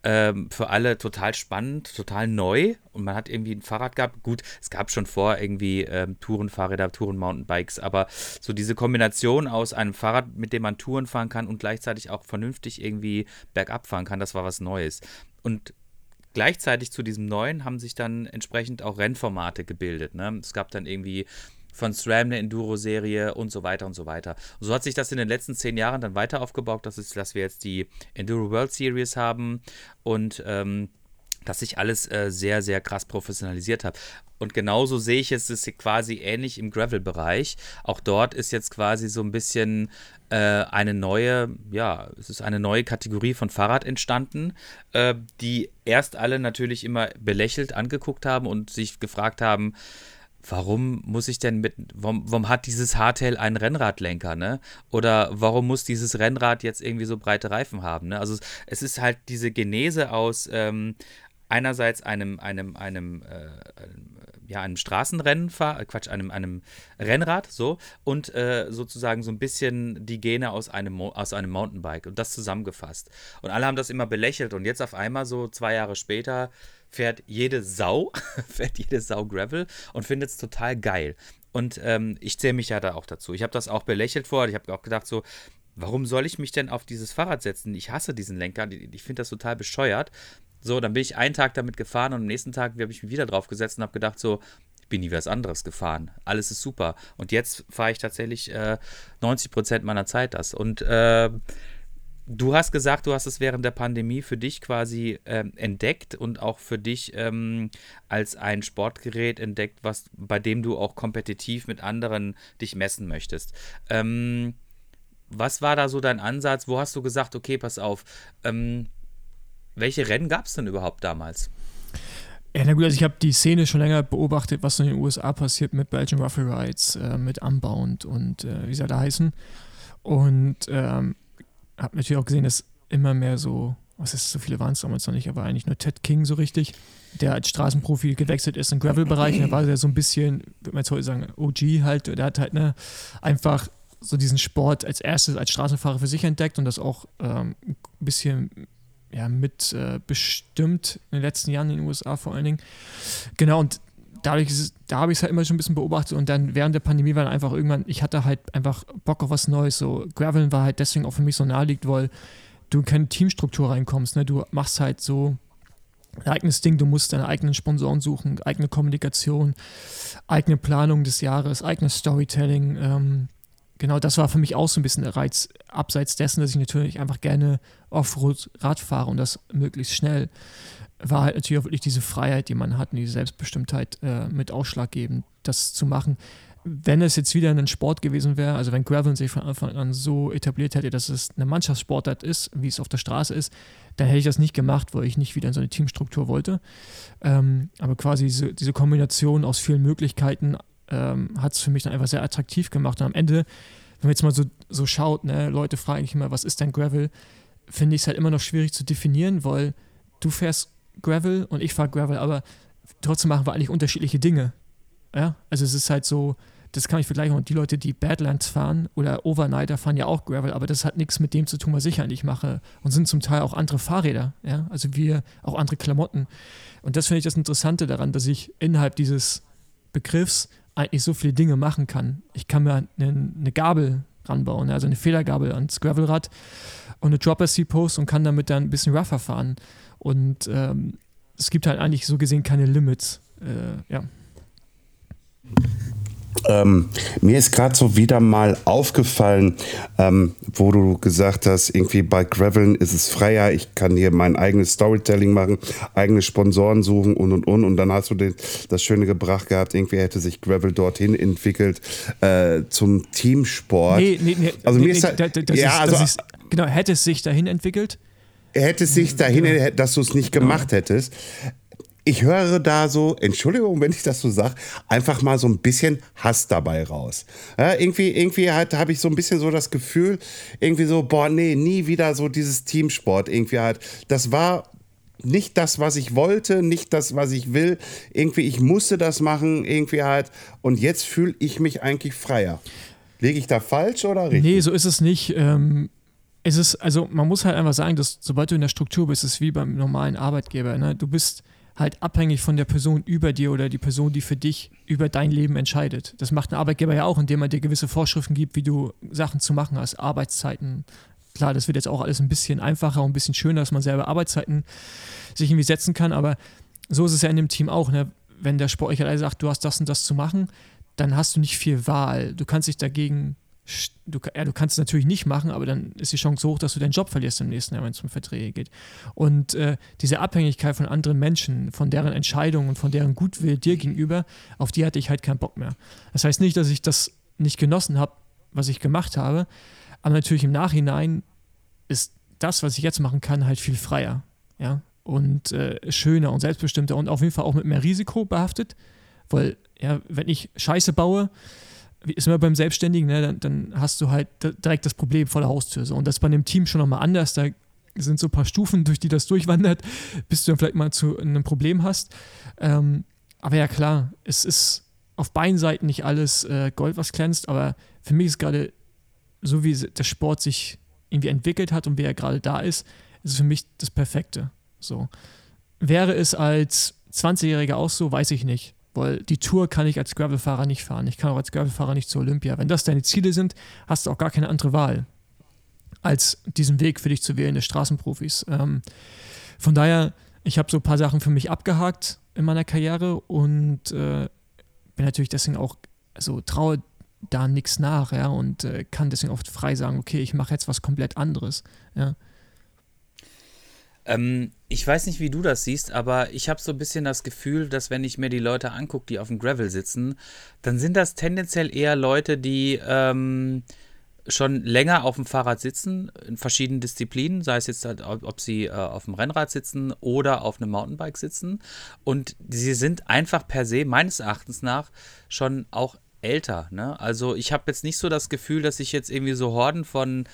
ähm, für alle total spannend, total neu und man hat irgendwie ein Fahrrad gehabt. Gut, es gab schon vor irgendwie ähm, Tourenfahrräder, Touren-Mountainbikes, aber so diese Kombination aus einem Fahrrad, mit dem man Touren fahren kann und gleichzeitig auch vernünftig irgendwie bergab fahren kann, das war was Neues. Und gleichzeitig zu diesem neuen haben sich dann entsprechend auch Rennformate gebildet. Ne? Es gab dann irgendwie von SRAM eine Enduro-Serie und so weiter und so weiter. Und so hat sich das in den letzten zehn Jahren dann weiter aufgebaut, dass, es, dass wir jetzt die Enduro World Series haben und ähm, dass sich alles äh, sehr, sehr krass professionalisiert hat. Und genauso sehe ich es, ist quasi ähnlich im Gravel-Bereich. Auch dort ist jetzt quasi so ein bisschen äh, eine neue, ja, es ist eine neue Kategorie von Fahrrad entstanden, äh, die erst alle natürlich immer belächelt angeguckt haben und sich gefragt haben, warum muss ich denn mit, warum, warum hat dieses Hardtail einen Rennradlenker, ne? Oder warum muss dieses Rennrad jetzt irgendwie so breite Reifen haben, ne? Also es, ist halt diese Genese aus ähm, einerseits einem, einem, einem, äh, ja, einem Straßenrennen fahre, äh, Quatsch, einem, einem Rennrad, so, und äh, sozusagen so ein bisschen die Gene aus einem, aus einem Mountainbike und das zusammengefasst. Und alle haben das immer belächelt und jetzt auf einmal, so zwei Jahre später, fährt jede Sau, fährt jede Sau Gravel und findet es total geil. Und ähm, ich zähle mich ja da auch dazu. Ich habe das auch belächelt vorher. Ich habe auch gedacht, so, warum soll ich mich denn auf dieses Fahrrad setzen? Ich hasse diesen Lenker. Ich finde das total bescheuert. So, dann bin ich einen Tag damit gefahren und am nächsten Tag habe ich mich wieder drauf gesetzt und habe gedacht, so, ich bin nie was anderes gefahren. Alles ist super. Und jetzt fahre ich tatsächlich äh, 90 Prozent meiner Zeit das. Und äh, du hast gesagt, du hast es während der Pandemie für dich quasi äh, entdeckt und auch für dich ähm, als ein Sportgerät entdeckt, was, bei dem du auch kompetitiv mit anderen dich messen möchtest. Ähm, was war da so dein Ansatz? Wo hast du gesagt, okay, pass auf, ähm, welche Rennen gab es denn überhaupt damals? Ja, na gut, also ich habe die Szene schon länger beobachtet, was in den USA passiert mit Belgian Ruffle Rides, äh, mit Unbound und äh, wie sie da heißen. Und ähm, habe natürlich auch gesehen, dass immer mehr so, was ist, so viele waren es damals noch nicht, aber eigentlich nur Ted King so richtig, der als Straßenprofi gewechselt ist im Gravel-Bereich. Da war er so ein bisschen, würde man jetzt heute sagen, OG halt. Der hat halt ne, einfach so diesen Sport als erstes als Straßenfahrer für sich entdeckt und das auch ähm, ein bisschen ja, mit äh, bestimmt in den letzten Jahren in den USA vor allen Dingen. Genau, und dadurch es, da habe ich es halt immer schon ein bisschen beobachtet und dann während der Pandemie war dann einfach irgendwann, ich hatte halt einfach Bock auf was Neues. So Graveln war halt deswegen auch für mich so naheliegt, weil du in keine Teamstruktur reinkommst. Ne? Du machst halt so ein eigenes Ding, du musst deine eigenen Sponsoren suchen, eigene Kommunikation, eigene Planung des Jahres, eigenes Storytelling. Ähm, genau, das war für mich auch so ein bisschen der Reiz, abseits dessen, dass ich natürlich einfach gerne Offroad-Rad fahre und das möglichst schnell, war halt natürlich auch wirklich diese Freiheit, die man hat und diese Selbstbestimmtheit äh, mit ausschlaggebend, das zu machen. Wenn es jetzt wieder ein Sport gewesen wäre, also wenn Gravel sich von Anfang an so etabliert hätte, dass es eine Mannschaftssportart ist, wie es auf der Straße ist, dann hätte ich das nicht gemacht, weil ich nicht wieder in so eine Teamstruktur wollte. Ähm, aber quasi diese, diese Kombination aus vielen Möglichkeiten ähm, hat es für mich dann einfach sehr attraktiv gemacht. Und am Ende, wenn man jetzt mal so, so schaut, ne, Leute fragen mich immer, was ist denn Gravel? Finde ich es halt immer noch schwierig zu definieren, weil du fährst Gravel und ich fahre Gravel, aber trotzdem machen wir eigentlich unterschiedliche Dinge. Ja, also es ist halt so, das kann ich vergleichen. Und die Leute, die Badlands fahren oder Overnighter fahren ja auch Gravel, aber das hat nichts mit dem zu tun, was ich eigentlich mache. Und sind zum Teil auch andere Fahrräder, ja, also wir auch andere Klamotten. Und das finde ich das Interessante daran, dass ich innerhalb dieses Begriffs eigentlich so viele Dinge machen kann. Ich kann mir eine, eine Gabel ranbauen, also eine Federgabel ans Gravelrad und eine Dropper Seat Post und kann damit dann ein bisschen rougher fahren. Und ähm, es gibt halt eigentlich so gesehen keine Limits. Äh, ja. Ähm, mir ist gerade so wieder mal aufgefallen, ähm, wo du gesagt hast, irgendwie bei Graveln ist es freier, ich kann hier mein eigenes Storytelling machen, eigene Sponsoren suchen und und und. Und dann hast du den, das Schöne gebracht gehabt, irgendwie hätte sich Gravel dorthin entwickelt äh, zum Teamsport. Nee, nee, nee. Also nee, mir ist halt, da, da, ja, ist, also, ist, genau, hätte es sich dahin entwickelt? hätte es sich dahin, dass du es nicht gemacht hättest ich höre da so, Entschuldigung, wenn ich das so sage, einfach mal so ein bisschen Hass dabei raus. Ja, irgendwie irgendwie halt, habe ich so ein bisschen so das Gefühl, irgendwie so, boah, nee, nie wieder so dieses Teamsport. Irgendwie halt, das war nicht das, was ich wollte, nicht das, was ich will. Irgendwie, ich musste das machen, irgendwie halt. Und jetzt fühle ich mich eigentlich freier. Lege ich da falsch oder richtig? Nee, so ist es nicht. Ähm, es ist, also man muss halt einfach sagen, dass sobald du in der Struktur bist, ist es wie beim normalen Arbeitgeber. Ne? Du bist halt abhängig von der Person über dir oder die Person, die für dich über dein Leben entscheidet. Das macht ein Arbeitgeber ja auch, indem er dir gewisse Vorschriften gibt, wie du Sachen zu machen hast, Arbeitszeiten. Klar, das wird jetzt auch alles ein bisschen einfacher und ein bisschen schöner, dass man selber Arbeitszeiten sich irgendwie setzen kann, aber so ist es ja in dem Team auch. Ne? Wenn der Sportler sagt, du hast das und das zu machen, dann hast du nicht viel Wahl. Du kannst dich dagegen du, ja, du kannst es natürlich nicht machen, aber dann ist die Chance hoch, dass du deinen Job verlierst im nächsten Jahr, wenn es um Verträge geht. Und äh, diese Abhängigkeit von anderen Menschen, von deren Entscheidungen und von deren Gutwill dir gegenüber, auf die hatte ich halt keinen Bock mehr. Das heißt nicht, dass ich das nicht genossen habe, was ich gemacht habe, aber natürlich im Nachhinein ist das, was ich jetzt machen kann, halt viel freier. Ja? Und äh, schöner und selbstbestimmter und auf jeden Fall auch mit mehr Risiko behaftet, weil ja, wenn ich Scheiße baue, ist immer beim Selbstständigen, ne, dann, dann, hast du halt direkt das Problem vor der Haustür. So. Und das ist bei einem Team schon nochmal anders. Da sind so ein paar Stufen, durch die das durchwandert, bis du dann vielleicht mal zu einem Problem hast. Ähm, aber ja, klar, es ist auf beiden Seiten nicht alles äh, Gold, was glänzt, aber für mich ist gerade so, wie der Sport sich irgendwie entwickelt hat und wie er gerade da ist, ist es für mich das Perfekte. So. Wäre es als 20-Jähriger auch so, weiß ich nicht. Weil die Tour kann ich als Gravelfahrer nicht fahren. Ich kann auch als Gravelfahrer nicht zur Olympia. Wenn das deine Ziele sind, hast du auch gar keine andere Wahl, als diesen Weg für dich zu wählen, des Straßenprofis. Ähm, von daher, ich habe so ein paar Sachen für mich abgehakt in meiner Karriere und äh, bin natürlich deswegen auch, also traue da nichts nach, ja, und äh, kann deswegen oft frei sagen, okay, ich mache jetzt was komplett anderes, ja. Ähm, ich weiß nicht, wie du das siehst, aber ich habe so ein bisschen das Gefühl, dass wenn ich mir die Leute angucke, die auf dem Gravel sitzen, dann sind das tendenziell eher Leute, die ähm, schon länger auf dem Fahrrad sitzen, in verschiedenen Disziplinen, sei es jetzt halt, ob sie äh, auf dem Rennrad sitzen oder auf einem Mountainbike sitzen. Und sie sind einfach per se, meines Erachtens nach, schon auch älter. Ne? Also ich habe jetzt nicht so das Gefühl, dass ich jetzt irgendwie so Horden von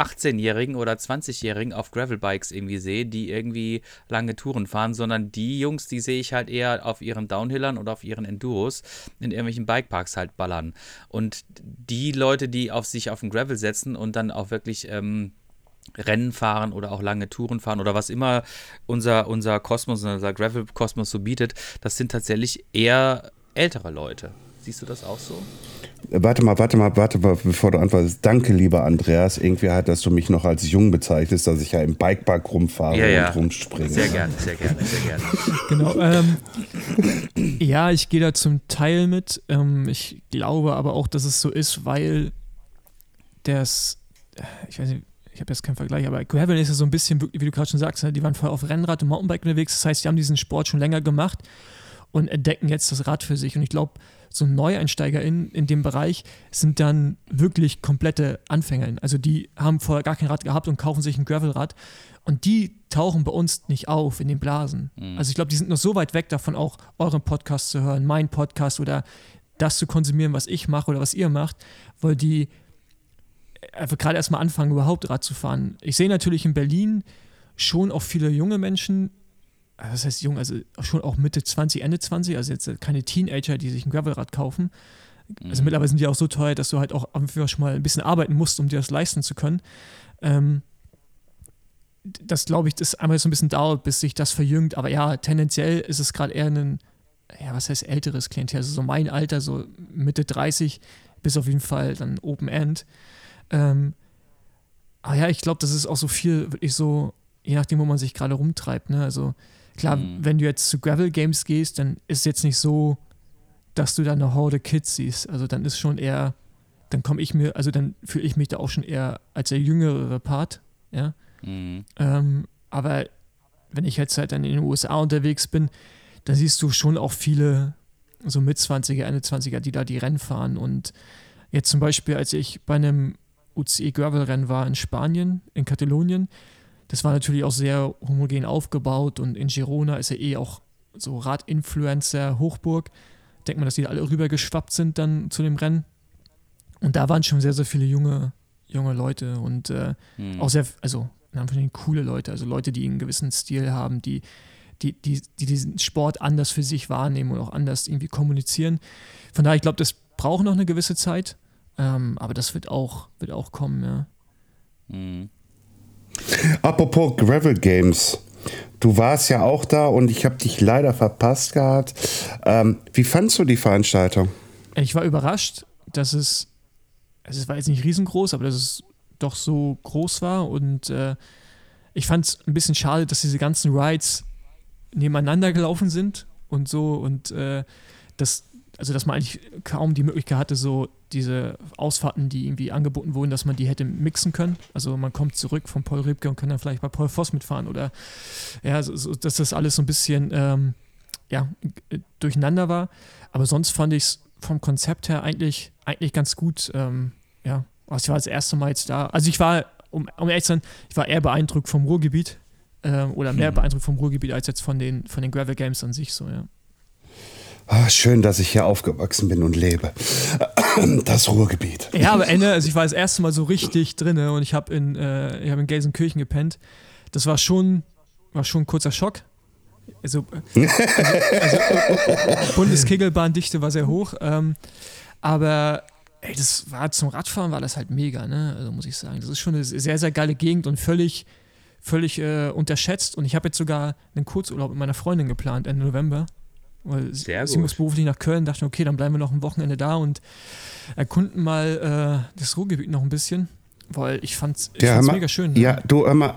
18-Jährigen oder 20-Jährigen auf Gravelbikes irgendwie sehe, die irgendwie lange Touren fahren, sondern die Jungs, die sehe ich halt eher auf ihren Downhillern oder auf ihren Enduros in irgendwelchen Bikeparks halt ballern. Und die Leute, die auf sich auf den Gravel setzen und dann auch wirklich ähm, Rennen fahren oder auch lange Touren fahren oder was immer unser, unser Kosmos, unser Gravel-Kosmos so bietet, das sind tatsächlich eher ältere Leute. Siehst du das auch so? Warte mal, warte mal, warte mal, bevor du antwortest. Danke, lieber Andreas. Irgendwie hat, dass du mich noch als jung bezeichnest, dass ich ja im Bikepark rumfahre ja, ja. und rumspringe. Sehr gerne, sehr gerne, sehr gerne. Genau. Ähm, ja, ich gehe da zum Teil mit. Ähm, ich glaube aber auch, dass es so ist, weil das, ich weiß nicht, ich habe jetzt keinen Vergleich, aber Gravel ist ja so ein bisschen, wie du gerade schon sagst, ne? die waren vorher auf Rennrad und Mountainbike unterwegs. Das heißt, die haben diesen Sport schon länger gemacht und entdecken jetzt das Rad für sich. Und ich glaube, so Neueinsteiger in, in dem Bereich sind dann wirklich komplette Anfänger. Also die haben vorher gar kein Rad gehabt und kaufen sich ein Gravelrad. Und die tauchen bei uns nicht auf in den Blasen. Mhm. Also ich glaube, die sind noch so weit weg davon, auch euren Podcast zu hören, meinen Podcast oder das zu konsumieren, was ich mache oder was ihr macht, weil die einfach gerade erstmal anfangen, überhaupt Rad zu fahren. Ich sehe natürlich in Berlin schon auch viele junge Menschen, also das heißt jung, also schon auch Mitte 20, Ende 20, also jetzt keine Teenager, die sich ein Gravelrad kaufen. Also mhm. mittlerweile sind die auch so teuer, dass du halt auch einfach schon mal ein bisschen arbeiten musst, um dir das leisten zu können. Ähm, das glaube ich, das einmal so ein bisschen dauert, bis sich das verjüngt. Aber ja, tendenziell ist es gerade eher ein, ja, was heißt älteres Klientel? Also so mein Alter, so Mitte 30, bis auf jeden Fall dann Open End. Ähm, aber ja, ich glaube, das ist auch so viel, wirklich so, je nachdem, wo man sich gerade rumtreibt. Ne? Also Klar, mhm. wenn du jetzt zu Gravel Games gehst, dann ist es jetzt nicht so, dass du da eine Horde Kids siehst. Also dann ist schon eher, dann komme ich mir, also dann fühle ich mich da auch schon eher als der jüngere Part, ja. Mhm. Ähm, aber wenn ich jetzt halt dann in den USA unterwegs bin, dann siehst du schon auch viele so Mit-20er, Ende-20er, die da die Rennen fahren. Und jetzt zum Beispiel, als ich bei einem UCI Gravel-Rennen war in Spanien, in Katalonien, das war natürlich auch sehr homogen aufgebaut und in Girona ist ja eh auch so Radinfluencer Hochburg. Denkt man, dass die alle rübergeschwappt sind dann zu dem Rennen. Und da waren schon sehr, sehr viele junge, junge Leute und äh, mhm. auch sehr, also in Anführungszeichen coole Leute, also Leute, die einen gewissen Stil haben, die, die, die, die diesen Sport anders für sich wahrnehmen und auch anders irgendwie kommunizieren. Von daher, ich glaube, das braucht noch eine gewisse Zeit, ähm, aber das wird auch, wird auch kommen, ja. Mhm. Apropos Gravel Games. Du warst ja auch da und ich habe dich leider verpasst gehabt. Ähm, wie fandst du die Veranstaltung? Ich war überrascht, dass es, also es war jetzt nicht riesengroß, aber dass es doch so groß war und äh, ich fand es ein bisschen schade, dass diese ganzen Rides nebeneinander gelaufen sind und so und äh, das, also dass man eigentlich kaum die Möglichkeit hatte, so diese Ausfahrten, die irgendwie angeboten wurden, dass man die hätte mixen können. Also man kommt zurück von Paul Ribke und kann dann vielleicht bei Paul Voss mitfahren oder ja, so, so, dass das alles so ein bisschen ähm, ja, durcheinander war. Aber sonst fand ich es vom Konzept her eigentlich, eigentlich ganz gut. Ähm, ja, also ich war das erste Mal jetzt da. Also ich war, um, um ehrlich zu sein, ich war eher beeindruckt vom Ruhrgebiet ähm, oder mehr hm. beeindruckt vom Ruhrgebiet als jetzt von den, von den Gravel Games an sich so, ja. Ah, schön, dass ich hier aufgewachsen bin und lebe. Das Ruhrgebiet. Ja, aber Ende, also ich war das erste Mal so richtig drin und ich habe in, äh, hab in Gelsenkirchen gepennt. Das war schon, war schon ein kurzer Schock. Also, also, also Bundeskegelbahndichte war sehr hoch, ähm, aber ey, das war zum Radfahren war das halt mega, ne? Also muss ich sagen. Das ist schon eine sehr, sehr geile Gegend und völlig, völlig äh, unterschätzt. Und ich habe jetzt sogar einen Kurzurlaub mit meiner Freundin geplant Ende November. Weil Sehr sie gut. muss beruflich nach Köln, dachte, okay, dann bleiben wir noch ein Wochenende da und erkunden mal äh, das Ruhrgebiet noch ein bisschen. Weil ich fand's, ich Ja, fand's mal- mega schön. ne? Ja, du, hör mal,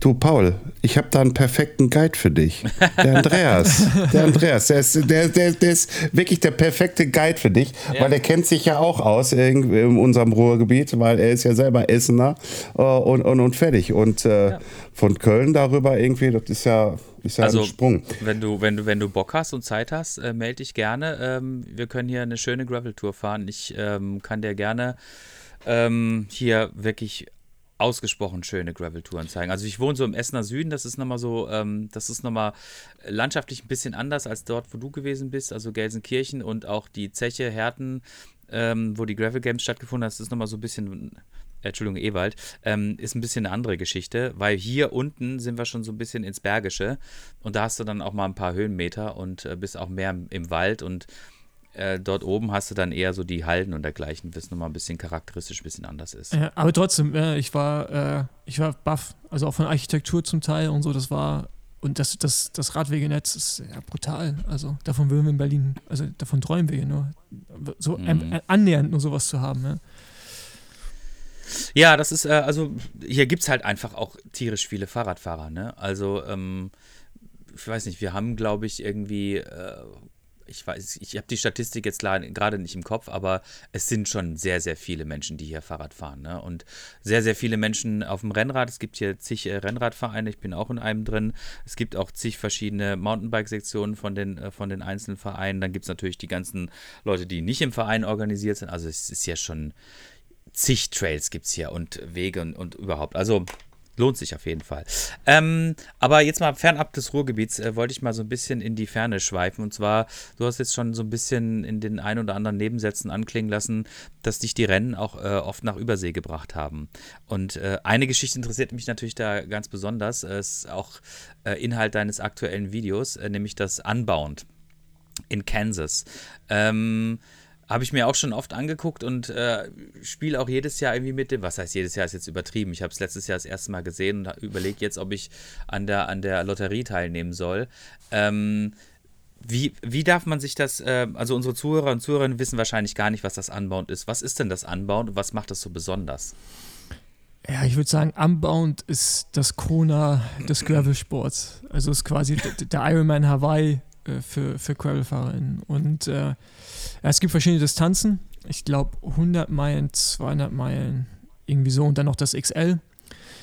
du Paul, ich habe da einen perfekten Guide für dich. Der Andreas. der Andreas, der ist, der, der, der ist wirklich der perfekte Guide für dich, weil er kennt sich ja auch aus in, in unserem Ruhrgebiet, weil er ist ja selber Essener äh, und, und, und fertig. Und äh, von Köln darüber irgendwie, das ist ja, ist ja Also, ein Sprung. wenn du, wenn du, wenn du Bock hast und Zeit hast, äh, melde dich gerne. Ähm, wir können hier eine schöne Gravel-Tour fahren. Ich ähm, kann dir gerne ähm, hier wirklich ausgesprochen schöne Gravel-Touren zeigen. Also ich wohne so im Essener Süden, das ist nochmal so, ähm, das ist nochmal landschaftlich ein bisschen anders als dort, wo du gewesen bist, also Gelsenkirchen und auch die Zeche Herten, ähm, wo die Gravel Games stattgefunden haben, das ist nochmal so ein bisschen, Entschuldigung, Ewald, ähm, ist ein bisschen eine andere Geschichte, weil hier unten sind wir schon so ein bisschen ins Bergische und da hast du dann auch mal ein paar Höhenmeter und äh, bist auch mehr im, im Wald und äh, dort oben hast du dann eher so die Halden und dergleichen, was nochmal ein bisschen charakteristisch, ein bisschen anders ist. Ja, aber trotzdem, äh, ich war, äh, ich war baff. Also auch von Architektur zum Teil und so, das war. Und das, das, das Radwegenetz ist ja brutal. Also davon würden wir in Berlin, also davon träumen wir ja nur. So Mhm. äh, annähernd nur sowas zu haben. Ja. Ja, das ist, äh, also hier gibt es halt einfach auch tierisch viele Fahrradfahrer, ne? Also, ähm, ich weiß nicht, wir haben, glaube ich, irgendwie, äh, ich weiß, ich habe die Statistik jetzt gerade nicht im Kopf, aber es sind schon sehr, sehr viele Menschen, die hier Fahrrad fahren, ne? Und sehr, sehr viele Menschen auf dem Rennrad. Es gibt hier zig äh, Rennradvereine, ich bin auch in einem drin. Es gibt auch zig verschiedene Mountainbike-Sektionen von äh, von den einzelnen Vereinen. Dann gibt es natürlich die ganzen Leute, die nicht im Verein organisiert sind. Also es ist ja schon, zig Trails gibt es hier und Wege und, und überhaupt. Also lohnt sich auf jeden Fall. Ähm, aber jetzt mal fernab des Ruhrgebiets äh, wollte ich mal so ein bisschen in die Ferne schweifen. Und zwar, du hast jetzt schon so ein bisschen in den ein oder anderen Nebensätzen anklingen lassen, dass dich die Rennen auch äh, oft nach Übersee gebracht haben. Und äh, eine Geschichte interessiert mich natürlich da ganz besonders. Es ist auch äh, Inhalt deines aktuellen Videos, äh, nämlich das Unbound in Kansas. Ähm, habe ich mir auch schon oft angeguckt und äh, spiele auch jedes Jahr irgendwie mit dem. Was heißt jedes Jahr ist jetzt übertrieben. Ich habe es letztes Jahr das erste Mal gesehen und überlege jetzt, ob ich an der, an der Lotterie teilnehmen soll. Ähm, wie, wie darf man sich das, äh, also unsere Zuhörer und Zuhörerinnen wissen wahrscheinlich gar nicht, was das Unbound ist. Was ist denn das Unbound und was macht das so besonders? Ja, ich würde sagen, Unbound ist das Kona des Gravel-Sports. Also ist quasi der Ironman Hawaii für, für Gravelfahrerinnen. Und äh, es gibt verschiedene Distanzen. Ich glaube 100 Meilen, 200 Meilen, irgendwie so. Und dann noch das XL.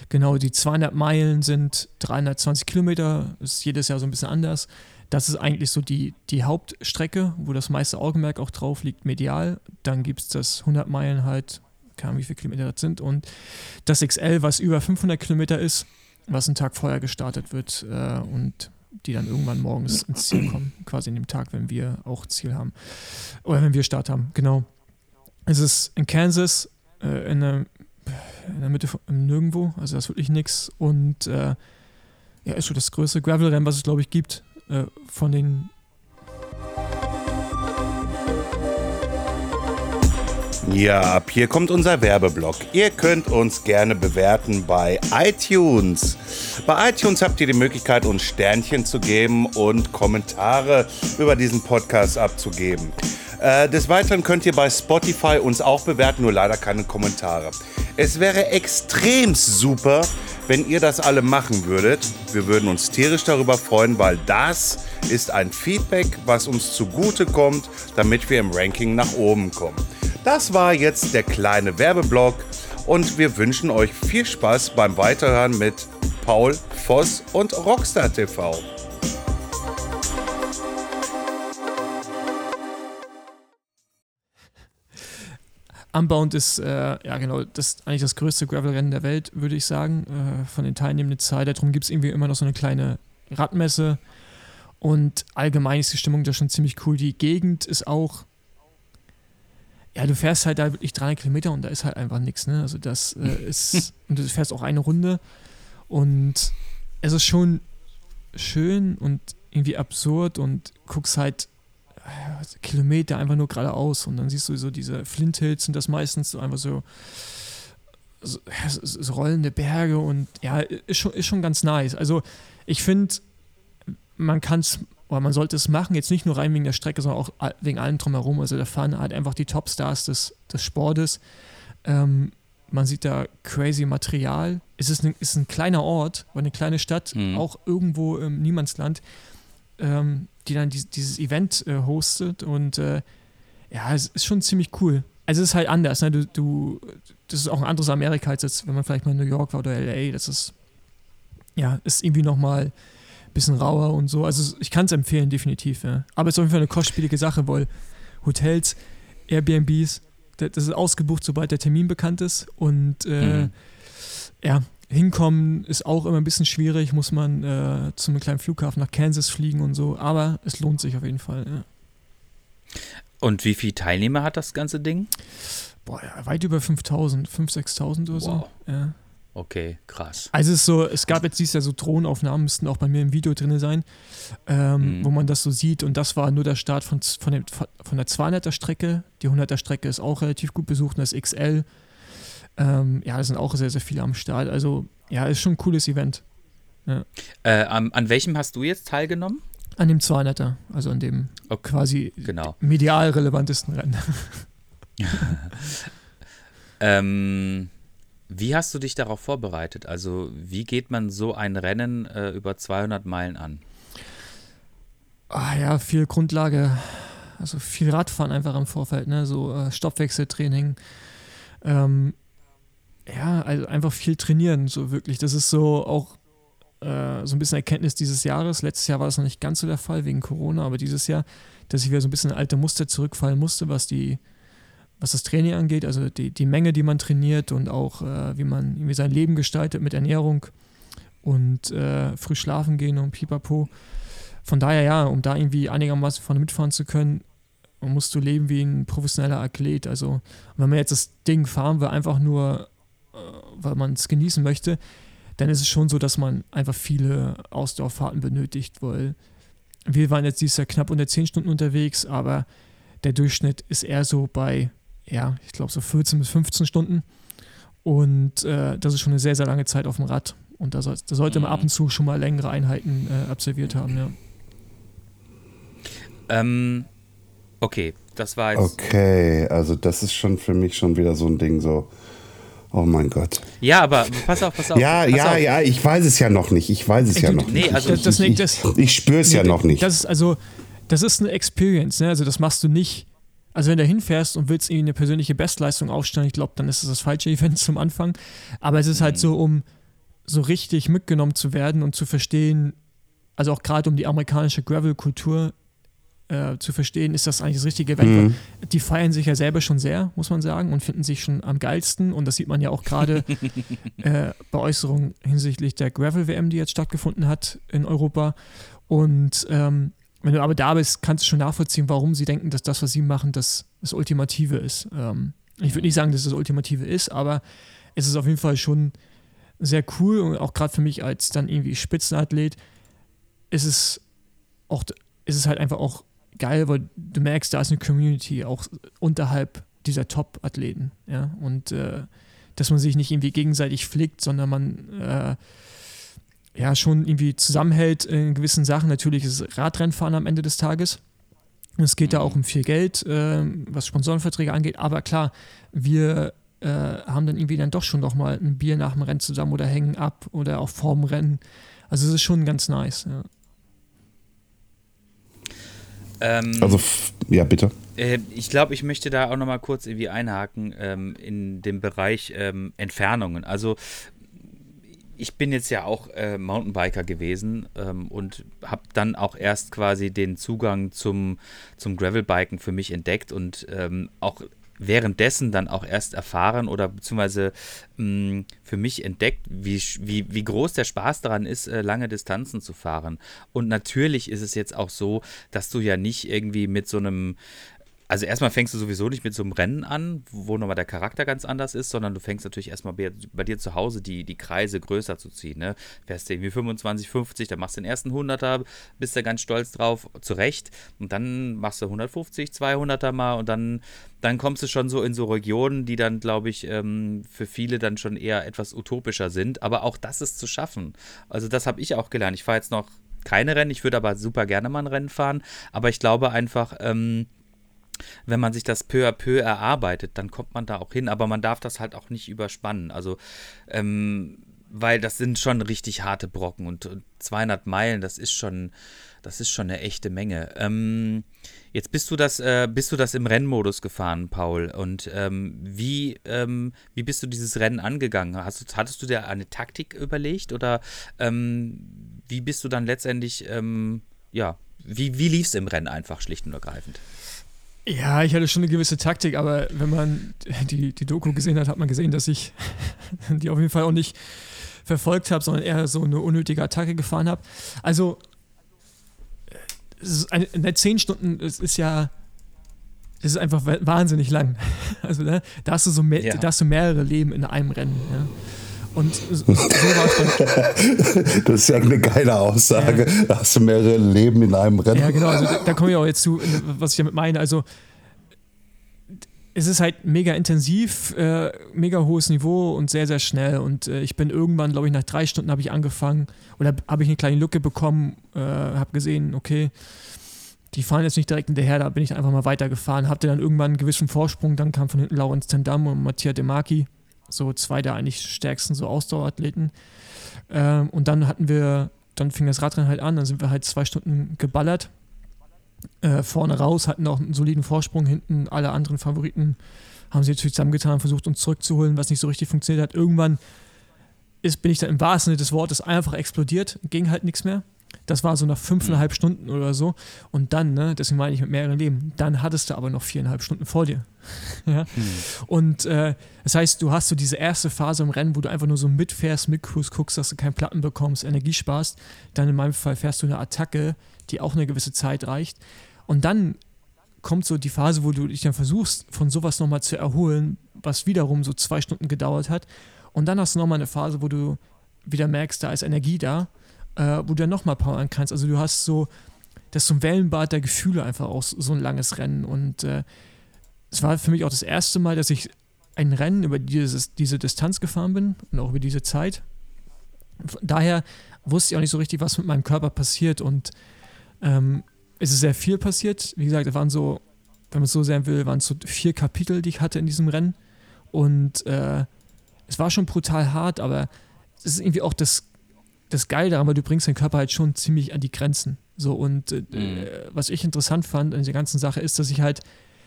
Genau, die 200 Meilen sind 320 Kilometer. Ist jedes Jahr so ein bisschen anders. Das ist eigentlich so die, die Hauptstrecke, wo das meiste Augenmerk auch drauf liegt, medial. Dann gibt es das 100 Meilen halt, keine Ahnung, wie viele Kilometer das sind. Und das XL, was über 500 Kilometer ist, was einen Tag vorher gestartet wird äh, und die dann irgendwann morgens ins Ziel kommen, quasi in dem Tag, wenn wir auch Ziel haben. Oder wenn wir Start haben, genau. Es ist in Kansas, äh, in, der, in der Mitte von Nirgendwo, also das ist wirklich nichts. Und äh, ja, ist schon das größte Gravel-Rennen, was es, glaube ich, gibt, äh, von den Ja, ab hier kommt unser Werbeblock. Ihr könnt uns gerne bewerten bei iTunes. Bei iTunes habt ihr die Möglichkeit, uns Sternchen zu geben und Kommentare über diesen Podcast abzugeben. Äh, des Weiteren könnt ihr bei Spotify uns auch bewerten, nur leider keine Kommentare. Es wäre extrem super, wenn ihr das alle machen würdet. Wir würden uns tierisch darüber freuen, weil das ist ein Feedback, was uns zugute kommt, damit wir im Ranking nach oben kommen. Das war jetzt der kleine Werbeblock und wir wünschen euch viel Spaß beim Weiterhören mit Paul Voss und Rockstar TV. Unbound ist, äh, ja genau, das eigentlich das größte Gravel-Rennen der Welt, würde ich sagen, äh, von den teilnehmenden Zahl. Darum gibt es irgendwie immer noch so eine kleine Radmesse. Und allgemein ist die Stimmung da schon ziemlich cool. Die Gegend ist auch, ja, du fährst halt da wirklich 300 Kilometer und da ist halt einfach nichts, ne? Also das äh, ist, und du fährst auch eine Runde und es ist schon schön und irgendwie absurd und guckst halt äh, Kilometer einfach nur geradeaus und dann siehst du so diese Flint Hills sind das meistens so einfach so, so, so rollende Berge und ja, ist schon, ist schon ganz nice. Also ich finde, man kann es oder man sollte es machen, jetzt nicht nur rein wegen der Strecke, sondern auch wegen allem drumherum. Also da fahren halt einfach die Topstars des, des Sportes. Ähm, man sieht da crazy Material. Es ist ein, ist ein kleiner Ort, eine kleine Stadt, mhm. auch irgendwo im Niemandsland, ähm, die dann die, dieses Event äh, hostet. Und äh, ja, es ist schon ziemlich cool. Also es ist halt anders. Ne? Du, du, das ist auch ein anderes Amerika, als jetzt, wenn man vielleicht mal in New York war oder LA. Das ist, ja, ist irgendwie nochmal bisschen rauer und so. Also ich kann es empfehlen, definitiv. Ja. Aber es ist auf jeden Fall eine kostspielige Sache, weil Hotels, Airbnbs, das ist ausgebucht, sobald der Termin bekannt ist. Und äh, mhm. ja, hinkommen ist auch immer ein bisschen schwierig, muss man äh, zu einem kleinen Flughafen nach Kansas fliegen und so. Aber es lohnt sich auf jeden Fall. Ja. Und wie viele Teilnehmer hat das ganze Ding? Boah, ja, weit über 5000, 5.000, 6.000 oder wow. so. Ja. Okay, krass. Also es ist so, es gab jetzt dieses Jahr so Drohnenaufnahmen, müssten auch bei mir im Video drin sein, ähm, mhm. wo man das so sieht. Und das war nur der Start von, von, dem, von der 200er Strecke. Die 100er Strecke ist auch relativ gut besucht und das XL. Ähm, ja, da sind auch sehr, sehr viele am Start. Also ja, ist schon ein cooles Event. Ja. Äh, an, an welchem hast du jetzt teilgenommen? An dem 200er, also an dem okay. quasi genau. medial relevantesten Rennen. ähm wie hast du dich darauf vorbereitet? Also, wie geht man so ein Rennen äh, über 200 Meilen an? Ah ja, viel Grundlage, also viel Radfahren einfach im Vorfeld, ne? so äh, Stoffwechseltraining. Ähm, ja, also einfach viel trainieren, so wirklich. Das ist so auch äh, so ein bisschen Erkenntnis dieses Jahres. Letztes Jahr war das noch nicht ganz so der Fall wegen Corona, aber dieses Jahr, dass ich wieder so ein bisschen in alte Muster zurückfallen musste, was die was das Training angeht, also die, die Menge, die man trainiert und auch äh, wie man irgendwie sein Leben gestaltet mit Ernährung und äh, früh schlafen gehen und pipapo. Von daher ja, um da irgendwie einigermaßen vorne mitfahren zu können, musst du leben wie ein professioneller Athlet. Also wenn man jetzt das Ding fahren will, einfach nur, äh, weil man es genießen möchte, dann ist es schon so, dass man einfach viele Ausdauerfahrten benötigt, weil wir waren jetzt dieses Jahr knapp unter 10 Stunden unterwegs, aber der Durchschnitt ist eher so bei ja, ich glaube so 14 bis 15 Stunden. Und äh, das ist schon eine sehr, sehr lange Zeit auf dem Rad. Und da, soll, da sollte man ab und zu schon mal längere Einheiten äh, absolviert haben, ja. Ähm, okay, das war jetzt. Okay, also das ist schon für mich schon wieder so ein Ding, so. Oh mein Gott. Ja, aber pass auf, pass auf. Ja, pass ja, auf. ja, ich weiß es ja noch nicht. Ich weiß es ja noch nee, nicht. Also ich, ich, ich, ich spüre es ja noch nicht. Das ist also, das ist eine Experience, ne? Also das machst du nicht also wenn du hinfährst und willst irgendwie eine persönliche Bestleistung aufstellen, ich glaube, dann ist es das falsche Event zum Anfang. Aber es ist halt so, um so richtig mitgenommen zu werden und zu verstehen, also auch gerade um die amerikanische Gravel-Kultur äh, zu verstehen, ist das eigentlich das richtige Event. Mhm. Die feiern sich ja selber schon sehr, muss man sagen, und finden sich schon am geilsten. Und das sieht man ja auch gerade äh, bei Äußerungen hinsichtlich der Gravel-WM, die jetzt stattgefunden hat in Europa. Und ähm, wenn du aber da bist, kannst du schon nachvollziehen, warum sie denken, dass das, was sie machen, das, das Ultimative ist. Ähm, ich würde nicht sagen, dass es das Ultimative ist, aber es ist auf jeden Fall schon sehr cool und auch gerade für mich als dann irgendwie Spitzenathlet ist es auch, ist es halt einfach auch geil, weil du merkst, da ist eine Community auch unterhalb dieser Top-Athleten, ja, und äh, dass man sich nicht irgendwie gegenseitig flickt, sondern man äh, ja schon irgendwie zusammenhält in gewissen Sachen. Natürlich ist es Radrennfahren am Ende des Tages. Es geht mhm. da auch um viel Geld, äh, was Sponsorenverträge angeht. Aber klar, wir äh, haben dann irgendwie dann doch schon noch mal ein Bier nach dem Rennen zusammen oder hängen ab oder auch vorm Rennen. Also es ist schon ganz nice. Ja. Ähm, also, ja, bitte. Äh, ich glaube, ich möchte da auch noch mal kurz irgendwie einhaken ähm, in dem Bereich ähm, Entfernungen. Also ich bin jetzt ja auch äh, Mountainbiker gewesen ähm, und habe dann auch erst quasi den Zugang zum, zum Gravelbiken für mich entdeckt und ähm, auch währenddessen dann auch erst erfahren oder beziehungsweise mh, mm, für mich entdeckt, wie, wie, wie groß der Spaß daran ist, äh, lange Distanzen zu fahren. Und natürlich ist es jetzt auch so, dass du ja nicht irgendwie mit so einem Also erstmal fängst du sowieso nicht mit so einem Rennen an, wo nochmal der Charakter ganz anders ist, sondern du fängst natürlich erstmal bei, bei dir zu Hause die, die Kreise größer zu ziehen. Ne? Fährst du irgendwie 25, 50, dann machst du den ersten 100er, bist da ganz stolz drauf, zurecht. Und dann machst du 150, 200er mal und dann, dann kommst du schon so in so Regionen, die dann, glaube ich, ähm, für viele dann schon eher etwas utopischer sind. Aber auch das ist zu schaffen. Also das habe ich auch gelernt. Ich fahre jetzt noch keine Rennen, ich würde aber super gerne mal ein Rennen fahren. Aber ich glaube einfach, ähm, wenn man sich das peu à peu erarbeitet, dann kommt man da auch hin, aber man darf das halt auch nicht überspannen. Also, ähm, weil das sind schon richtig harte Brocken und, und 200 Meilen, das ist schon, das ist schon eine echte Menge. Ähm, jetzt bist du das, äh, bist du das im Rennmodus gefahren, Paul. Und ähm, wie, ähm, wie bist du dieses Rennen angegangen? Hast, hattest du dir eine Taktik überlegt oder ähm, wie bist du dann letztendlich, ähm, ja, wie, wie lief es im Rennen einfach schlicht und ergreifend? Ja, ich hatte schon eine gewisse Taktik, aber wenn man die, die Doku gesehen hat, hat man gesehen, dass ich die auf jeden Fall auch nicht verfolgt habe, sondern eher so eine unnötige Attacke gefahren habe. Also, eine, eine 10 Stunden, es ist ja, es ist einfach wahnsinnig lang. Also, ne, da, hast du so mehr, ja. da hast du mehrere Leben in einem Rennen. Ja. Und so, war es dann. Das ist ja eine geile Aussage. Ja. Da hast du mehrere Leben in einem Rennen. Ja, genau. Also da, da komme ich auch jetzt zu, was ich damit meine. Also, es ist halt mega intensiv, äh, mega hohes Niveau und sehr, sehr schnell. Und äh, ich bin irgendwann, glaube ich, nach drei Stunden habe ich angefangen oder habe ich eine kleine Lücke bekommen, äh, habe gesehen, okay, die fahren jetzt nicht direkt hinterher, da bin ich einfach mal weitergefahren, hatte dann irgendwann einen gewissen Vorsprung, dann kam von hinten Laurens Tendam und Matthias Demarki so zwei der eigentlich stärksten so Ausdauerathleten. Ähm, und dann hatten wir, dann fing das Radrennen halt an, dann sind wir halt zwei Stunden geballert. Äh, vorne raus, hatten auch einen soliden Vorsprung, hinten alle anderen Favoriten haben sie natürlich zusammengetan, versucht uns zurückzuholen, was nicht so richtig funktioniert hat. Irgendwann ist, bin ich dann im wahrsten Sinne des Wortes einfach explodiert, ging halt nichts mehr. Das war so nach fünfeinhalb Stunden oder so. Und dann, ne, deswegen meine ich mit mehreren Leben, dann hattest du aber noch viereinhalb Stunden vor dir. ja? Hm. Und äh, das heißt, du hast so diese erste Phase im Rennen, wo du einfach nur so mitfährst, mitcruise, guckst, dass du keinen Platten bekommst, Energie sparst. Dann in meinem Fall fährst du eine Attacke, die auch eine gewisse Zeit reicht. Und dann kommt so die Phase, wo du dich dann versuchst, von sowas nochmal zu erholen, was wiederum so zwei Stunden gedauert hat. Und dann hast du nochmal eine Phase, wo du wieder merkst, da ist Energie da äh, wo du dann nochmal powern kannst. Also du hast so, das ist so ein Wellenbad der Gefühle einfach auch so ein langes Rennen. Und äh, es war für mich auch das erste Mal, dass ich ein Rennen über dieses, diese Distanz gefahren bin und auch über diese Zeit. Daher wusste ich auch nicht so richtig, was mit meinem Körper passiert. Und ähm, es ist sehr viel passiert. Wie gesagt, es waren so, wenn man es so sehen will, waren es so vier Kapitel, die ich hatte in diesem Rennen. Und äh, es war schon brutal hart, aber es ist irgendwie auch das das Geile daran, weil du bringst den Körper halt schon ziemlich an die Grenzen. So, und äh, mhm. was ich interessant fand an der ganzen Sache ist, dass ich halt,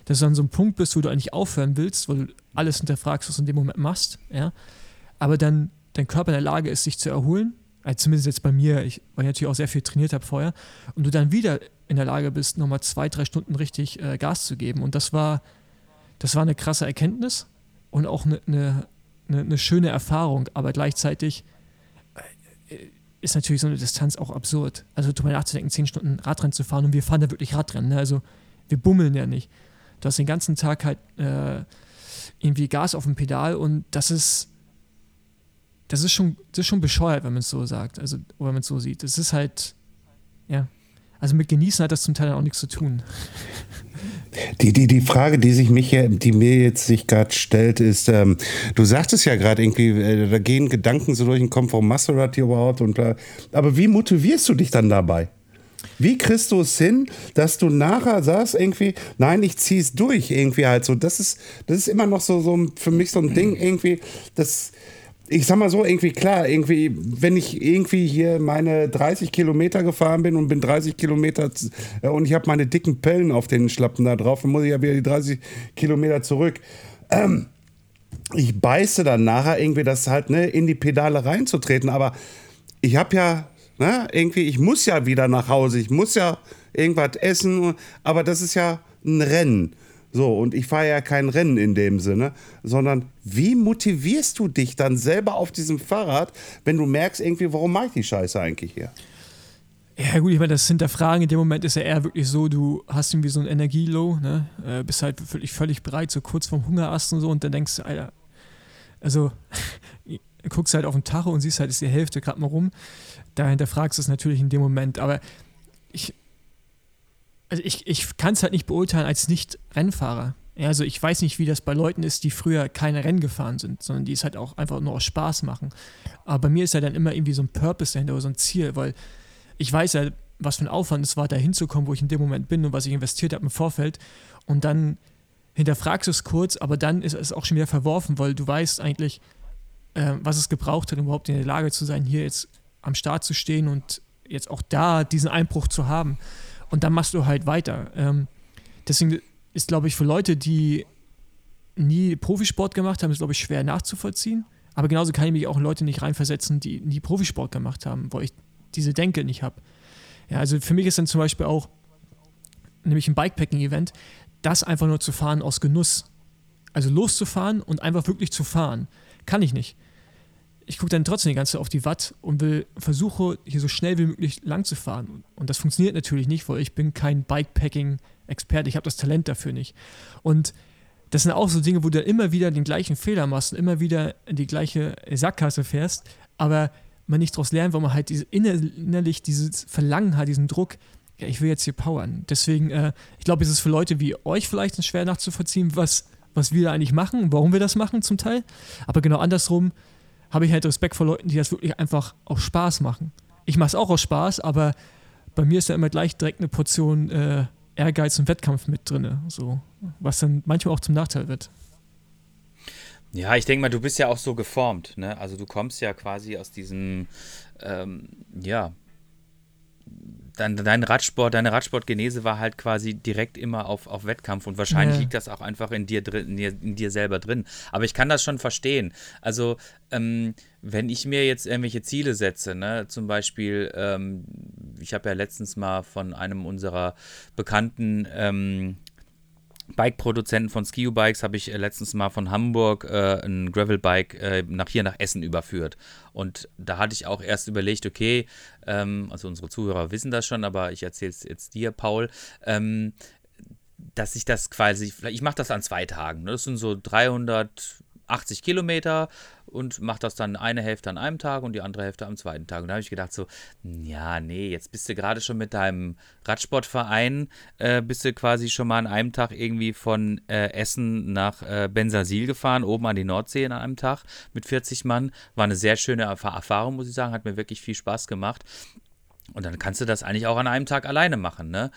dass du an so einem Punkt bist, wo du eigentlich aufhören willst, weil du alles hinterfragst, was du in dem Moment machst, ja. Aber dann dein Körper in der Lage ist, sich zu erholen, also zumindest jetzt bei mir, ich, weil ich natürlich auch sehr viel trainiert habe vorher, und du dann wieder in der Lage bist, nochmal zwei, drei Stunden richtig äh, Gas zu geben. Und das war, das war eine krasse Erkenntnis und auch eine, eine, eine, eine schöne Erfahrung, aber gleichzeitig ist natürlich so eine Distanz auch absurd. Also drüber nachzudenken, zehn Stunden Radrennen zu fahren und wir fahren da wirklich Radrennen. Ne? Also wir bummeln ja nicht. Du hast den ganzen Tag halt äh, irgendwie Gas auf dem Pedal und das ist das ist schon, das ist schon bescheuert, wenn man es so sagt, also wenn man es so sieht. Es ist halt, ja, also mit Genießen hat das zum Teil auch nichts zu tun. Die, die, die Frage, die sich mich ja, die mir jetzt sich gerade stellt, ist, ähm, du sagtest ja gerade irgendwie, äh, da gehen Gedanken so durch den Kopf, warum hier überhaupt? Und, äh, aber wie motivierst du dich dann dabei? Wie kriegst du es hin, dass du nachher sagst, irgendwie, nein, ich zieh's durch, irgendwie halt so. Das ist, das ist immer noch so, so für mich so ein Ding, irgendwie, das, ich sag mal so, irgendwie klar, irgendwie, wenn ich irgendwie hier meine 30 Kilometer gefahren bin und bin 30 Kilometer äh, und ich habe meine dicken Pellen auf den Schlappen da drauf, dann muss ich ja wieder die 30 Kilometer zurück. Ähm, ich beiße dann nachher irgendwie das halt, ne, in die Pedale reinzutreten, aber ich habe ja, ne, irgendwie, ich muss ja wieder nach Hause, ich muss ja irgendwas essen, aber das ist ja ein Rennen. So, und ich fahre ja kein Rennen in dem Sinne, sondern wie motivierst du dich dann selber auf diesem Fahrrad, wenn du merkst, irgendwie, warum mache ich die Scheiße eigentlich hier? Ja, gut, ich meine, das Hinterfragen in dem Moment ist ja eher wirklich so, du hast irgendwie so ein Energielow, ne? Äh, bist halt wirklich völlig bereit, so kurz vorm Hungerast und so, und dann denkst du, Alter, also guckst halt auf den Tacho und siehst halt, ist die Hälfte gerade mal rum. Da hinterfragst du es natürlich in dem Moment, aber ich, also ich, ich kann es halt nicht beurteilen als Nicht-Rennfahrer. Ja, also ich weiß nicht, wie das bei Leuten ist, die früher keine Rennen gefahren sind, sondern die es halt auch einfach nur aus Spaß machen. Aber bei mir ist ja dann immer irgendwie so ein Purpose dahinter oder so ein Ziel, weil ich weiß ja, was für ein Aufwand es war, da hinzukommen, wo ich in dem Moment bin und was ich investiert habe im Vorfeld. Und dann hinterfragst du es kurz, aber dann ist es auch schon wieder verworfen, weil du weißt eigentlich, äh, was es gebraucht hat, um überhaupt in der Lage zu sein, hier jetzt am Start zu stehen und jetzt auch da diesen Einbruch zu haben. Und dann machst du halt weiter. Ähm, deswegen ist, glaube ich, für Leute, die nie Profisport gemacht haben, ist, glaube ich, schwer nachzuvollziehen. Aber genauso kann ich mich auch in Leute nicht reinversetzen, die nie Profisport gemacht haben, wo ich diese Denke nicht habe. Ja, also für mich ist dann zum Beispiel auch, nämlich ein Bikepacking-Event, das einfach nur zu fahren aus Genuss. Also loszufahren und einfach wirklich zu fahren. Kann ich nicht. Ich gucke dann trotzdem die ganze Zeit auf die Watt und will versuche, hier so schnell wie möglich lang zu fahren. Und das funktioniert natürlich nicht, weil ich bin kein Bikepacking-Experte. Ich habe das Talent dafür nicht. Und das sind auch so Dinge, wo du immer wieder den gleichen Fehler machst und immer wieder in die gleiche Sackgasse fährst. Aber man nicht daraus lernt, weil man halt diese innerlich dieses Verlangen hat, diesen Druck, ja, ich will jetzt hier powern. Deswegen, äh, ich glaube, es ist für Leute wie euch vielleicht schwer nachzuvollziehen, was, was wir da eigentlich machen, warum wir das machen zum Teil. Aber genau andersrum habe ich halt Respekt vor Leuten, die das wirklich einfach aus Spaß machen. Ich mache es auch aus Spaß, aber bei mir ist da immer gleich direkt eine Portion äh, Ehrgeiz und Wettkampf mit drin, so, was dann manchmal auch zum Nachteil wird. Ja, ich denke mal, du bist ja auch so geformt, ne? Also du kommst ja quasi aus diesem, ähm, ja, dein, dein Radsport, deine Radsportgenese war halt quasi direkt immer auf, auf Wettkampf und wahrscheinlich ja. liegt das auch einfach in dir drin, in dir, in dir selber drin. Aber ich kann das schon verstehen. Also, ähm, wenn ich mir jetzt irgendwelche Ziele setze, ne, zum Beispiel, ähm, ich habe ja letztens mal von einem unserer bekannten ähm, Bike-Produzenten von Ski-Bikes habe ich äh, letztens mal von Hamburg äh, ein Gravel-Bike äh, nach hier nach Essen überführt. Und da hatte ich auch erst überlegt, okay, ähm, also unsere Zuhörer wissen das schon, aber ich erzähle es jetzt dir, Paul, ähm, dass ich das quasi, ich mache das an zwei Tagen. Ne? Das sind so 380 Kilometer und mache das dann eine Hälfte an einem Tag und die andere Hälfte am zweiten Tag. Und da habe ich gedacht so, ja, nee, jetzt bist du gerade schon mit deinem Radsportverein, äh, bist du quasi schon mal an einem Tag irgendwie von äh, Essen nach äh, Bensasil gefahren, oben an die Nordsee an einem Tag mit 40 Mann. War eine sehr schöne Erfahrung, muss ich sagen, hat mir wirklich viel Spaß gemacht. Und dann kannst du das eigentlich auch an einem Tag alleine machen, ne?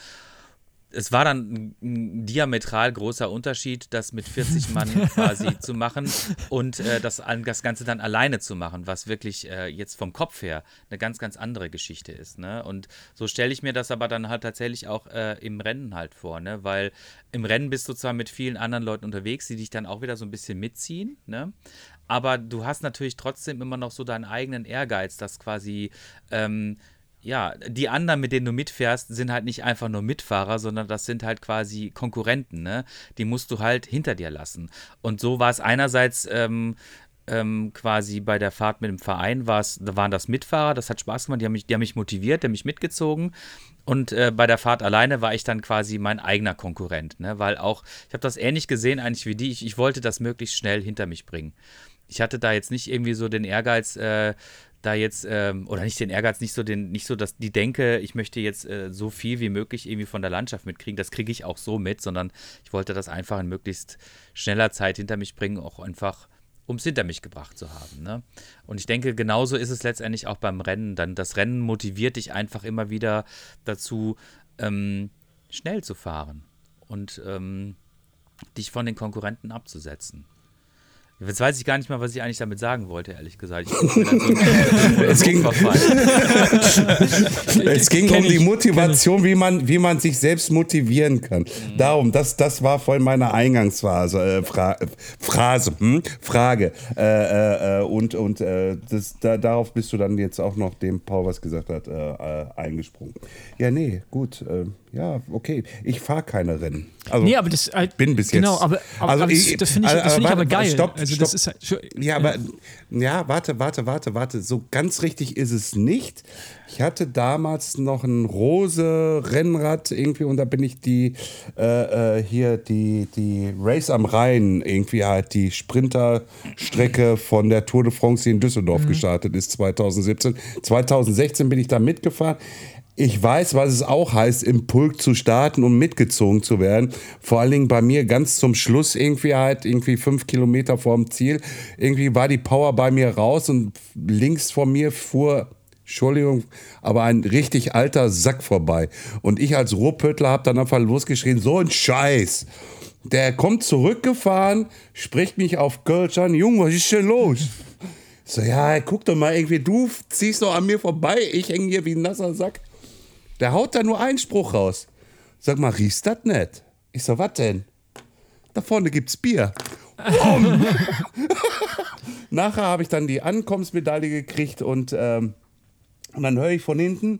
Es war dann ein diametral großer Unterschied, das mit 40 Mann quasi zu machen und äh, das, das Ganze dann alleine zu machen, was wirklich äh, jetzt vom Kopf her eine ganz, ganz andere Geschichte ist. Ne? Und so stelle ich mir das aber dann halt tatsächlich auch äh, im Rennen halt vor, ne? weil im Rennen bist du zwar mit vielen anderen Leuten unterwegs, die dich dann auch wieder so ein bisschen mitziehen, ne? aber du hast natürlich trotzdem immer noch so deinen eigenen Ehrgeiz, dass quasi. Ähm, ja, die anderen, mit denen du mitfährst, sind halt nicht einfach nur Mitfahrer, sondern das sind halt quasi Konkurrenten, ne? Die musst du halt hinter dir lassen. Und so war es einerseits ähm, ähm, quasi bei der Fahrt mit dem Verein, war's, da waren das Mitfahrer, das hat Spaß gemacht, die haben mich, die haben mich motiviert, die haben mich mitgezogen. Und äh, bei der Fahrt alleine war ich dann quasi mein eigener Konkurrent, ne? Weil auch, ich habe das ähnlich gesehen eigentlich wie die, ich, ich wollte das möglichst schnell hinter mich bringen ich hatte da jetzt nicht irgendwie so den Ehrgeiz, äh, da jetzt, ähm, oder nicht den Ehrgeiz, nicht so den, nicht so, dass die denke, ich möchte jetzt äh, so viel wie möglich irgendwie von der Landschaft mitkriegen. Das kriege ich auch so mit, sondern ich wollte das einfach in möglichst schneller Zeit hinter mich bringen, auch einfach, um es hinter mich gebracht zu haben. Ne? Und ich denke, genauso ist es letztendlich auch beim Rennen. Dann das Rennen motiviert dich einfach immer wieder dazu, ähm, schnell zu fahren und ähm, dich von den Konkurrenten abzusetzen. Jetzt weiß ich gar nicht mal, was ich eigentlich damit sagen wollte, ehrlich gesagt. So es ging, es ging um die Motivation, wie man, wie man sich selbst motivieren kann. Mhm. Darum, das, das war vorhin meine Eingangsphase, äh, Fra Phrase, hm? Frage. Äh, äh, äh, und und äh, das, da, darauf bist du dann jetzt auch noch dem Paul was gesagt hat, äh, eingesprungen. Ja, nee, gut. Ja, okay. Ich fahre keine Rennen. Also, nee, aber das bin bis genau, jetzt. Genau, aber, aber, also, aber das, das finde ich, das find ich aber geil. Stopp, Also Stopp. das ist halt, Ja, aber ja, warte, warte, warte, warte. So ganz richtig ist es nicht. Ich hatte damals noch ein rose Rennrad irgendwie und da bin ich die äh, äh, hier die die Race am Rhein irgendwie halt die Sprinterstrecke von der Tour de France, die in Düsseldorf gestartet ist 2017. 2016 bin ich da mitgefahren. Ich weiß, was es auch heißt, im Pulk zu starten und mitgezogen zu werden. Vor allen Dingen bei mir ganz zum Schluss irgendwie halt, irgendwie fünf Kilometer vorm Ziel. Irgendwie war die Power bei mir raus und links vor mir fuhr, Entschuldigung, aber ein richtig alter Sack vorbei. Und ich als Ruhrpöttler habe dann einfach losgeschrien, so ein Scheiß. Der kommt zurückgefahren, spricht mich auf Kölsch an, Junge, was ist denn los? So, ja, guck doch mal, irgendwie, du ziehst doch an mir vorbei, ich hänge hier wie ein nasser Sack. Der haut da nur einen Spruch raus. Sag mal, riechst das nicht? Ich so, was denn? Da vorne gibt's Bier. Bumm. Nachher habe ich dann die Ankommensmedaille gekriegt und, ähm, und dann höre ich von hinten,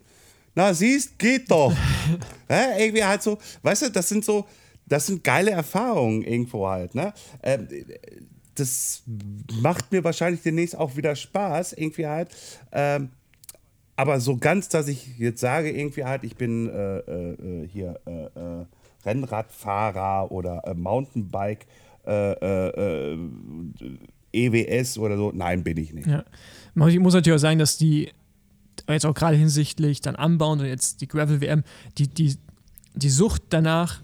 na siehst, geht doch. Hä? Irgendwie halt so, weißt du, das sind so, das sind geile Erfahrungen irgendwo halt, ne? Ähm, das macht mir wahrscheinlich demnächst auch wieder Spaß, irgendwie halt. Ähm, aber so ganz, dass ich jetzt sage, irgendwie halt, ich bin äh, äh, hier äh, äh, Rennradfahrer oder äh, Mountainbike, äh, äh, äh, EWS oder so. Nein, bin ich nicht. Ja. Ich muss natürlich auch sagen, dass die jetzt auch gerade hinsichtlich dann Anbauen und jetzt die Gravel-WM, die, die, die Sucht danach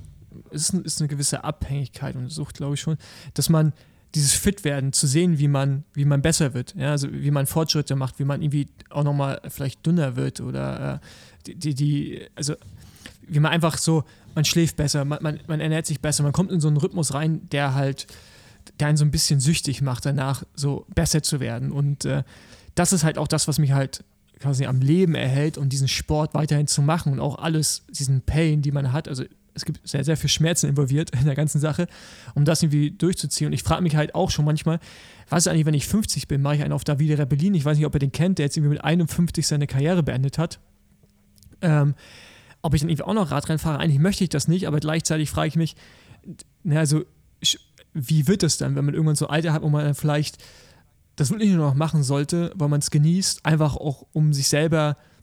ist, ist eine gewisse Abhängigkeit und Sucht, glaube ich schon, dass man dieses Fit-Werden, zu sehen, wie man, wie man besser wird, ja, also wie man Fortschritte macht, wie man irgendwie auch nochmal vielleicht dünner wird oder äh, die, die, also wie man einfach so, man schläft besser, man, man, man ernährt sich besser, man kommt in so einen Rhythmus rein, der halt, der einen so ein bisschen süchtig macht, danach so besser zu werden. Und äh, das ist halt auch das, was mich halt quasi am Leben erhält und diesen Sport weiterhin zu machen und auch alles, diesen Pain, die man hat. Also es gibt sehr, sehr viel Schmerzen involviert in der ganzen Sache, um das irgendwie durchzuziehen. Und ich frage mich halt auch schon manchmal, was ist eigentlich, wenn ich 50 bin, mache ich einen auf Davide Rebellin. Ich weiß nicht, ob ihr den kennt, der jetzt irgendwie mit 51 seine Karriere beendet hat. Ähm, ob ich dann irgendwie auch noch Radrennen fahre, eigentlich möchte ich das nicht, aber gleichzeitig frage ich mich, na, also, wie wird es dann, wenn man irgendwann so Alter hat, wo man dann vielleicht das wirklich nur noch machen sollte, weil man es genießt, einfach auch um sich selber, äh,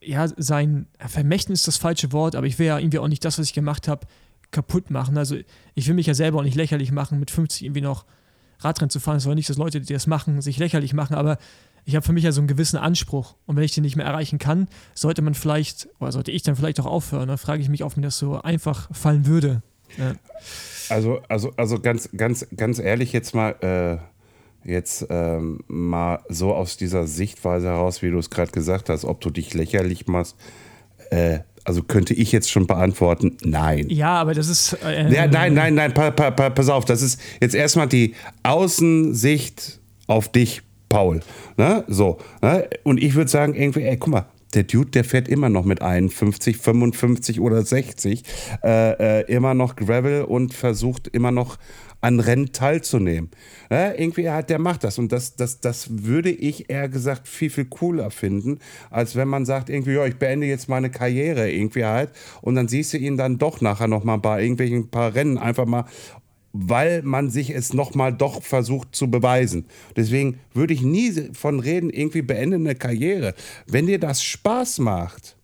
ja, sein Vermächtnis ist das falsche Wort, aber ich will ja irgendwie auch nicht das, was ich gemacht habe, kaputt machen. Also ich will mich ja selber auch nicht lächerlich machen, mit 50 irgendwie noch Radrennen zu fahren. Es soll nicht, dass Leute, die das machen, sich lächerlich machen, aber ich habe für mich ja so einen gewissen Anspruch. Und wenn ich den nicht mehr erreichen kann, sollte man vielleicht, oder sollte ich dann vielleicht auch aufhören. Dann frage ich mich, ob mir das so einfach fallen würde. Ja. Also, also, also ganz, ganz, ganz ehrlich jetzt mal, äh, jetzt ähm, mal so aus dieser Sichtweise heraus, wie du es gerade gesagt hast, ob du dich lächerlich machst. Äh, also könnte ich jetzt schon beantworten, nein. Ja, aber das ist. Äh, Ja, nein, nein, nein, pa, pa, pa, pass auf, das ist jetzt erstmal die Außensicht auf dich, Paul. Ne? So, ne? Und ich würde sagen, irgendwie, ey, guck mal, der Dude, der fährt immer noch mit 51, 55 oder 60, äh, äh, immer noch Gravel und versucht immer noch an Rennen teilzunehmen. Ne? Irgendwie hat der macht das und das, das, das würde ich eher gesagt viel, viel cooler finden, als wenn man sagt, irgendwie, ja, ich beende jetzt meine Karriere irgendwie halt und dann siehst du ihn dann doch nachher noch mal bei irgendwelchen paar Rennen einfach mal weil man sich es nochmal doch versucht zu beweisen. Deswegen würde ich nie von reden, irgendwie beende eine Karriere. Wenn dir das Spaß macht,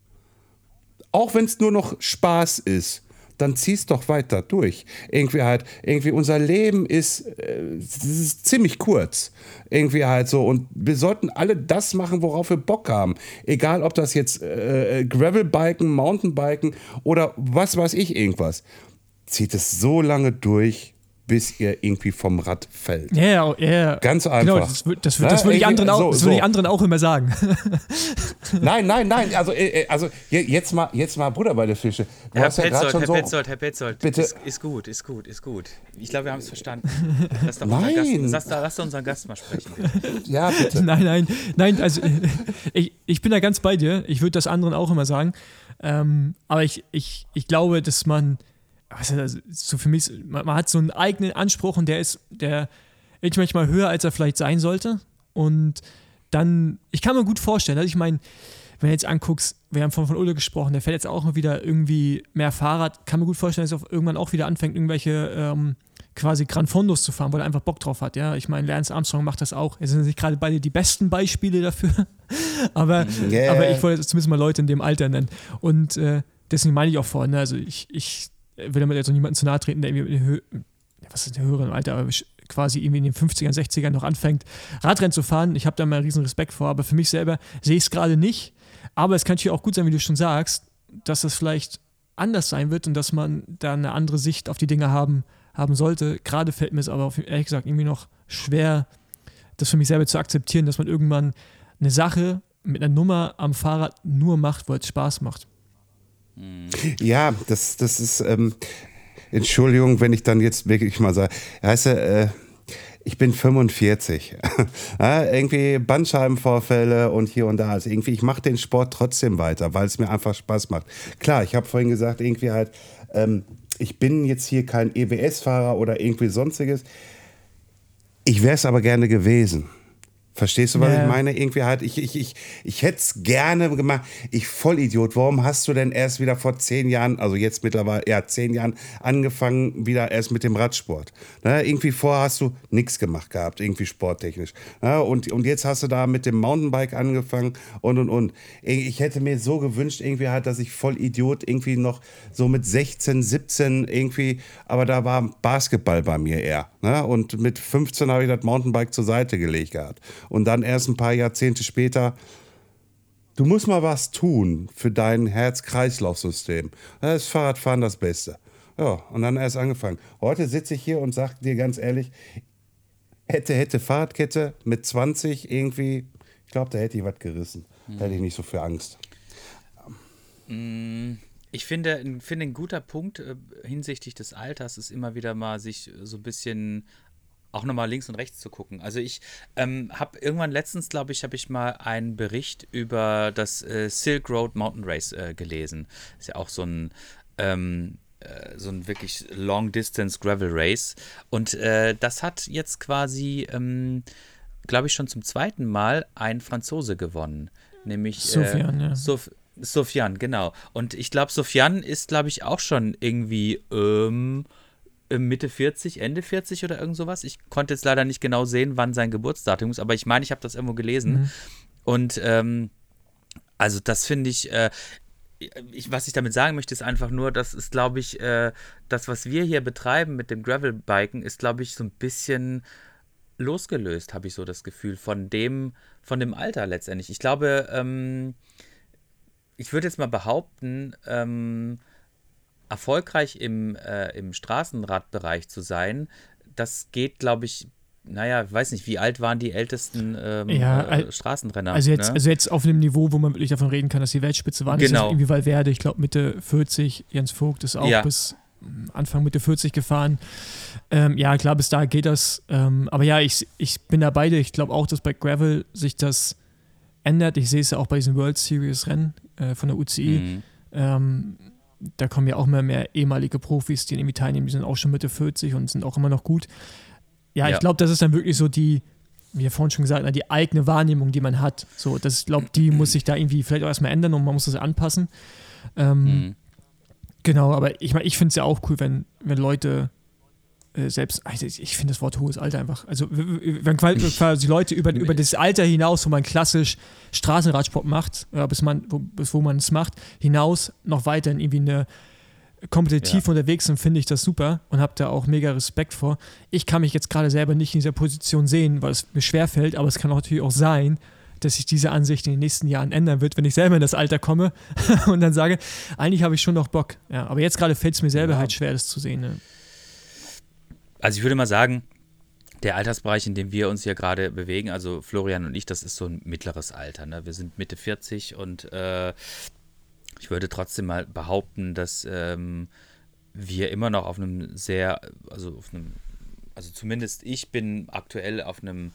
auch wenn es nur noch Spaß ist, dann zieh's doch weiter durch. Irgendwie halt, irgendwie unser Leben ist, äh, ist ziemlich kurz. Irgendwie halt so. Und wir sollten alle das machen, worauf wir Bock haben. Egal, ob das jetzt äh, Gravelbiken, Mountainbiken oder was weiß ich irgendwas. Zieht es so lange durch, bis ihr irgendwie vom Rad fällt. Ja, ja, ja. Ganz Genau, einfach. das, wür- das, wür- Ne? das würde ich, Irgendwie anderen auch, so- das würde ich so. anderen auch immer sagen. Nein, nein, nein. Also, äh, äh, also je- jetzt mal, jetzt mal Bruder bei der Fische. Du Herr ja Petzold, schon Herr so. Petzold, Herr Petzold, Bitte. Ist, ist gut, ist gut, ist gut. Ich glaube, wir haben es verstanden. Lass doch Nein. unseren Gast, lass, lass doch unseren Gast mal sprechen. Bitte. Ja, bitte. nein, nein, nein, also ich, ich bin da ganz bei dir. Ich würde das anderen auch immer sagen. Ähm, aber ich, ich, ich glaube, dass man, das, so für mich, man, man hat so einen eigenen Anspruch und der ist, der ist manchmal höher, als er vielleicht sein sollte. Und dann, ich kann mir gut vorstellen, also ich meine, wenn du jetzt anguckst, wir haben von, von Ulle gesprochen, der fährt jetzt auch mal wieder irgendwie mehr Fahrrad, kann mir gut vorstellen, dass er irgendwann auch wieder anfängt, irgendwelche ähm, quasi Gran Fondos zu fahren, weil er einfach Bock drauf hat. Ja, ich meine, Lance Armstrong macht das auch. Es sind nicht gerade beide die besten Beispiele dafür, aber, yeah. aber ich wollte zumindest mal Leute in dem Alter nennen. Und äh, deswegen meine ich auch vorhin, ne, also ich, ich will damit jetzt auch niemanden zu nahe treten, der irgendwie, was ist der höheren Alter, aber quasi irgendwie in den 50ern, 60ern noch anfängt, Radrennen zu fahren. Ich habe da mal riesen Respekt vor, aber für mich selber sehe ich es gerade nicht. Aber es kann natürlich auch gut sein, wie du schon sagst, dass es vielleicht anders sein wird und dass man da eine andere Sicht auf die Dinge haben, haben sollte. Gerade fällt mir es aber ehrlich gesagt irgendwie noch schwer, das für mich selber zu akzeptieren, dass man irgendwann eine Sache mit einer Nummer am Fahrrad nur macht, weil es Spaß macht. Ja, das, das ist, ähm, Entschuldigung, wenn ich dann jetzt wirklich mal sage, heißt äh, ich bin 45. ja, irgendwie Bandscheibenvorfälle und hier und da. Also irgendwie, ich mache den Sport trotzdem weiter, weil es mir einfach Spaß macht. Klar, ich habe vorhin gesagt, irgendwie halt, ähm, ich bin jetzt hier kein EWS-Fahrer oder irgendwie sonstiges. Ich wäre es aber gerne gewesen. Verstehst du, was yeah. ich meine? Irgendwie halt, ich, ich, ich, ich hätte es gerne gemacht. Ich Vollidiot, warum hast du denn erst wieder vor zehn Jahren, also jetzt mittlerweile, ja, zehn Jahren angefangen, wieder erst mit dem Radsport? Ne? Irgendwie vorher hast du nichts gemacht gehabt, irgendwie sporttechnisch. Ne? Und, und jetzt hast du da mit dem Mountainbike angefangen und und und. Ich hätte mir so gewünscht, irgendwie halt, dass ich Vollidiot irgendwie noch so mit 16, 17 irgendwie, aber da war Basketball bei mir eher. Ne? Und mit 15 habe ich das Mountainbike zur Seite gelegt gehabt und dann erst ein paar Jahrzehnte später, du musst mal was tun für dein Herz-Kreislauf-System. Da ist Fahrradfahren das Beste. Ja, und dann erst angefangen. Heute sitze ich hier und sage dir ganz ehrlich, hätte, hätte Fahrradkette mit 20 irgendwie, ich glaube, da hätte ich was gerissen. Da hätte ich nicht so viel Angst. Mm, ich finde, finde ein guter Punkt äh, hinsichtlich des Alters ist immer wieder mal sich so ein bisschen auch nochmal links und rechts zu gucken. Also ich ähm, habe irgendwann letztens, glaube ich, habe ich mal einen Bericht über das äh, Silk Road Mountain Race äh, gelesen. Ist ja auch so ein ähm, äh, so ein wirklich Long Distance Gravel Race. Und äh, das hat jetzt quasi, ähm, glaube ich, schon zum zweiten Mal ein Franzose gewonnen. Nämlich äh, Sofian, ja. Sof Sofian, genau. Und ich glaube, Sofian ist, glaube ich, auch schon irgendwie ähm, äh, Mitte 40, Ende 40 oder irgend sowas. Ich konnte jetzt leider nicht genau sehen, wann sein Geburtsdatum ist, aber ich meine, ich habe das irgendwo gelesen. Mhm. Und ähm, also das finde ich, äh, ich, was ich damit sagen möchte, ist einfach nur, das ist, glaube ich, äh, das, was wir hier betreiben mit dem Gravelbiken, ist, glaube ich, so ein bisschen losgelöst, habe ich so das Gefühl, von dem, von dem Alter letztendlich. Ich glaube, ähm, ich würde jetzt mal behaupten, ähm, erfolgreich im, äh, im Straßenradbereich zu sein, das geht, glaube ich, naja, ich weiß nicht, wie alt waren die ältesten ähm, ja, äh, Straßenrenner? Also jetzt, ne? also jetzt auf einem Niveau, wo man wirklich davon reden kann, dass die Weltspitze waren. Genau. Das irgendwie Valverde, ich glaube Mitte 40, Jens Vogt ist auch ja. bis hm, Anfang Mitte 40 gefahren. Ähm, ja, klar, bis da geht das. Ähm, aber ja, ich, ich bin da beide. Ich glaube auch, dass bei Gravel sich das ändert. Ich sehe es ja auch bei diesen World Series Rennen äh, von der UCI. Mhm. Ähm, da kommen ja auch immer mehr ehemalige Profis, die irgendwie teilnehmen, die sind auch schon Mitte 40 und sind auch immer noch gut. Ja, ja. ich glaube, das ist dann wirklich so die, wie vorhin schon gesagt, die eigene Wahrnehmung, die man hat. So, das, ich glaube, die muss sich da irgendwie vielleicht auch erstmal ändern und man muss das anpassen. Ähm, mhm. Genau, aber ich meine, ich finde es ja auch cool, wenn, wenn Leute selbst, also ich finde das Wort hohes Alter einfach. Also, wenn quasi Leute über, über das Alter hinaus, wo man klassisch Straßenradsport macht, ja, bis, man, wo, bis wo man es macht, hinaus noch weiterhin irgendwie eine kompetitiv ja. unterwegs sind, finde ich das super und habe da auch mega Respekt vor. Ich kann mich jetzt gerade selber nicht in dieser Position sehen, weil es mir schwerfällt, aber es kann natürlich auch sein, dass sich diese Ansicht in den nächsten Jahren ändern wird, wenn ich selber in das Alter komme und dann sage, eigentlich habe ich schon noch Bock. Ja, aber jetzt gerade fällt es mir selber ja. halt schwer, das zu sehen. Ne? Also ich würde mal sagen, der Altersbereich, in dem wir uns hier gerade bewegen, also Florian und ich, das ist so ein mittleres Alter. Ne? Wir sind Mitte 40 und äh, ich würde trotzdem mal behaupten, dass ähm, wir immer noch auf einem sehr, also auf einem, also zumindest ich bin aktuell auf einem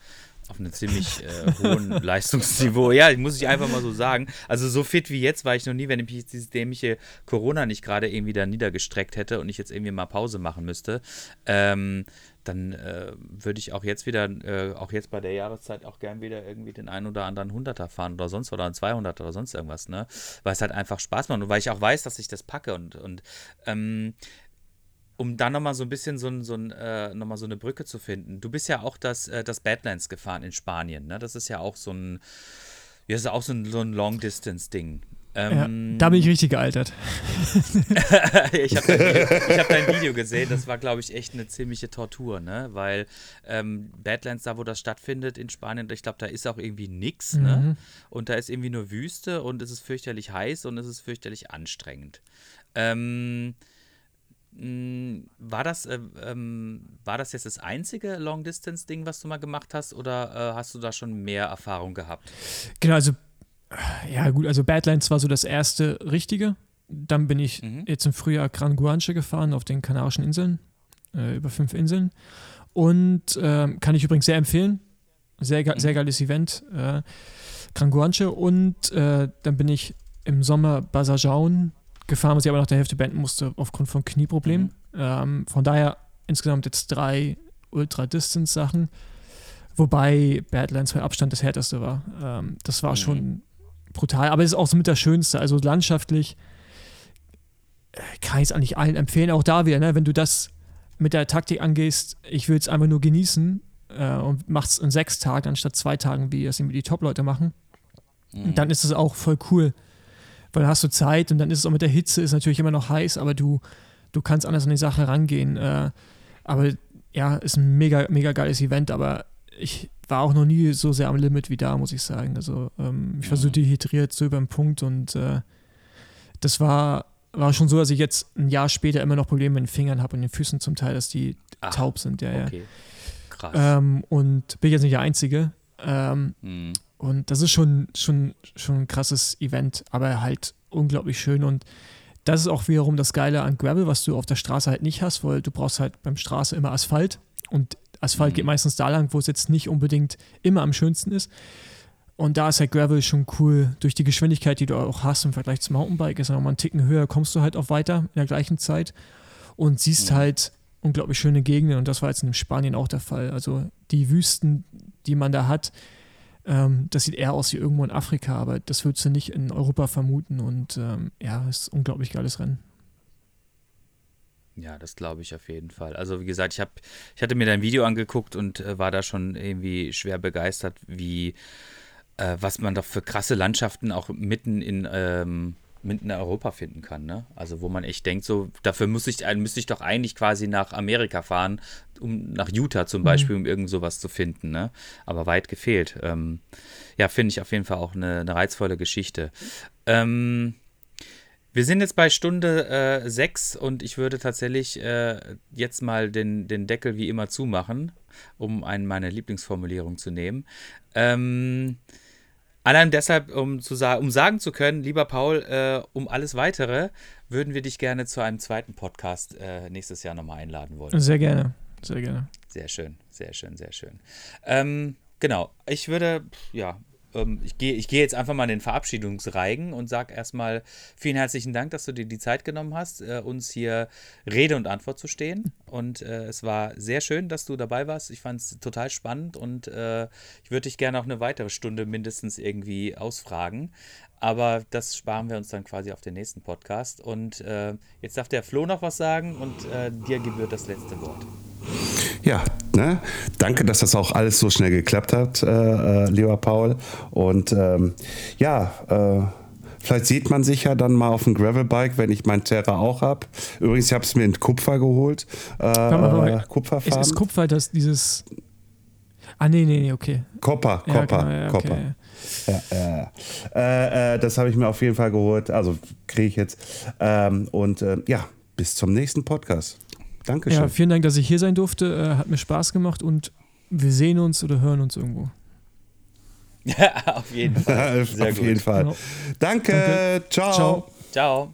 auf einem ziemlich äh, hohen Leistungsniveau. Ja, muss ich einfach mal so sagen. Also so fit wie jetzt war ich noch nie, wenn ich dieses dämliche Corona nicht gerade irgendwie da niedergestreckt hätte und ich jetzt irgendwie mal Pause machen müsste. Ähm, dann äh, würde ich auch jetzt wieder, äh, auch jetzt bei der Jahreszeit auch gern wieder irgendwie den einen oder anderen Hunderter fahren oder sonst oder einen 200 oder sonst irgendwas, ne? Weil es halt einfach Spaß macht und weil ich auch weiß, dass ich das packe und, und ähm, um dann nochmal so ein bisschen so, ein, so, ein, äh, noch so eine Brücke zu finden. Du bist ja auch das, äh, das Badlands gefahren in Spanien, ne? Das ist ja auch so ein, ja, ist auch so ein, so ein Long-Distance-Ding. Ähm, ja, da bin ich richtig gealtert. ich habe dein, hab dein, Video gesehen, das war, glaube ich, echt eine ziemliche Tortur, ne? Weil ähm, Badlands, da wo das stattfindet in Spanien, ich glaube, da ist auch irgendwie nichts, ne? mhm. ne? Und da ist irgendwie nur Wüste und es ist fürchterlich heiß und es ist fürchterlich anstrengend. Ähm, war das, äh, ähm, war das jetzt das einzige Long-Distance-Ding, was du mal gemacht hast, oder äh, hast du da schon mehr Erfahrung gehabt? Genau, also ja, gut, also Badlands war so das erste richtige. Dann bin ich mhm. jetzt im Frühjahr Gran Guanche gefahren auf den Kanarischen Inseln, äh, über fünf Inseln. Und äh, kann ich übrigens sehr empfehlen. Sehr, mhm. sehr geiles Event. Äh, Gran Guanche. Und äh, dann bin ich im Sommer Basajaun gefahren, was ich aber nach der Hälfte beenden musste aufgrund von Knieproblemen. Mhm. Ähm, von daher insgesamt jetzt drei Ultra-Distance-Sachen. Wobei Badlands bei Abstand das härteste war. Ähm, das war mhm. schon brutal, aber es ist auch so mit der schönste. Also landschaftlich kann ich es eigentlich allen empfehlen. Auch da wieder, ne, wenn du das mit der Taktik angehst, ich will es einfach nur genießen äh, und machst es in sechs Tagen anstatt zwei Tagen, wie das irgendwie die Top-Leute machen, mhm. dann ist es auch voll cool. Weil dann hast du Zeit und dann ist es auch mit der Hitze, ist natürlich immer noch heiß, aber du, du kannst anders an die Sache rangehen. Äh, aber ja, ist ein mega, mega geiles Event, aber ich war auch noch nie so sehr am Limit wie da, muss ich sagen. Also ähm, ich war so dehydriert, so über den Punkt und äh, das war, war schon so, dass ich jetzt ein Jahr später immer noch Probleme mit den Fingern habe und den Füßen zum Teil, dass die Ach, taub sind. Ja, okay. ja. Krass. Ähm, und bin jetzt nicht der Einzige. Ähm, mhm. Und das ist schon, schon, schon ein krasses Event, aber halt unglaublich schön und das ist auch wiederum das Geile an Gravel, was du auf der Straße halt nicht hast, weil du brauchst halt beim Straße immer Asphalt und Asphalt mhm. geht meistens da lang, wo es jetzt nicht unbedingt immer am schönsten ist. Und da ist halt Gravel schon cool. Durch die Geschwindigkeit, die du auch hast im Vergleich zum Mountainbike, ist ja nochmal einen Ticken höher, kommst du halt auch weiter in der gleichen Zeit und siehst mhm. halt unglaublich schöne Gegenden. Und das war jetzt in Spanien auch der Fall. Also die Wüsten, die man da hat, ähm, das sieht eher aus wie irgendwo in Afrika, aber das würdest du nicht in Europa vermuten. Und ähm, ja, ist ein unglaublich geiles Rennen. Ja, das glaube ich auf jeden Fall. Also wie gesagt, ich habe, ich hatte mir dein Video angeguckt und äh, war da schon irgendwie schwer begeistert, wie äh, was man doch für krasse Landschaften auch mitten in ähm, mitten in Europa finden kann, ne? Also wo man echt denkt, so dafür muss ich, müsste ich doch eigentlich quasi nach Amerika fahren, um nach Utah zum mhm. Beispiel, mhm. um irgend sowas zu finden, ne? Aber weit gefehlt. Ähm, ja, finde ich auf jeden Fall auch eine, eine reizvolle Geschichte. Ähm, wir sind jetzt bei Stunde äh, 6 und ich würde tatsächlich äh, jetzt mal den, den Deckel wie immer zumachen, um einen meine Lieblingsformulierung zu nehmen. Ähm, allein deshalb, um, zu sa um sagen zu können, lieber Paul, äh, um alles weitere, würden wir dich gerne zu einem zweiten Podcast äh, nächstes Jahr nochmal einladen wollen. Sehr gerne, sehr gerne. Sehr schön, sehr schön, sehr schön. Ähm, genau, ich würde, ja, ich gehe ich geh jetzt einfach mal in den Verabschiedungsreigen und sage erstmal vielen herzlichen Dank, dass du dir die Zeit genommen hast, äh, uns hier Rede und Antwort zu stehen. Und äh, es war sehr schön, dass du dabei warst. Ich fand es total spannend und äh, ich würde dich gerne auch eine weitere Stunde mindestens irgendwie ausfragen. Aber das sparen wir uns dann quasi auf den nächsten Podcast. Und äh, jetzt darf der Flo noch was sagen und äh, dir gebührt das letzte Wort. Ja, ne? danke, dass das auch alles so schnell geklappt hat, äh, äh, lieber Paul. Und ähm, ja, äh, vielleicht sieht man sich ja dann mal auf dem Gravelbike, wenn ich mein Terra auch habe. Übrigens, ich habe es mir in Kupfer geholt. Äh, Kupferfarben. Ist, ist Kupfer das dieses... Ah, nee, nee, nee, okay. Kopper, ja, Kopper, genau, ja, Kopper. Okay. Ja, äh, äh, das habe ich mir auf jeden Fall geholt. Also kriege ich jetzt. Ähm, und äh, ja, bis zum nächsten Podcast. Dankeschön. Ja, vielen Dank, dass ich hier sein durfte. Äh, hat mir Spaß gemacht und wir sehen uns oder hören uns irgendwo. Ja, auf jeden Fall. Sehr auf gut. jeden Fall. Genau. Danke. Danke. Ciao. Ciao. Ciao.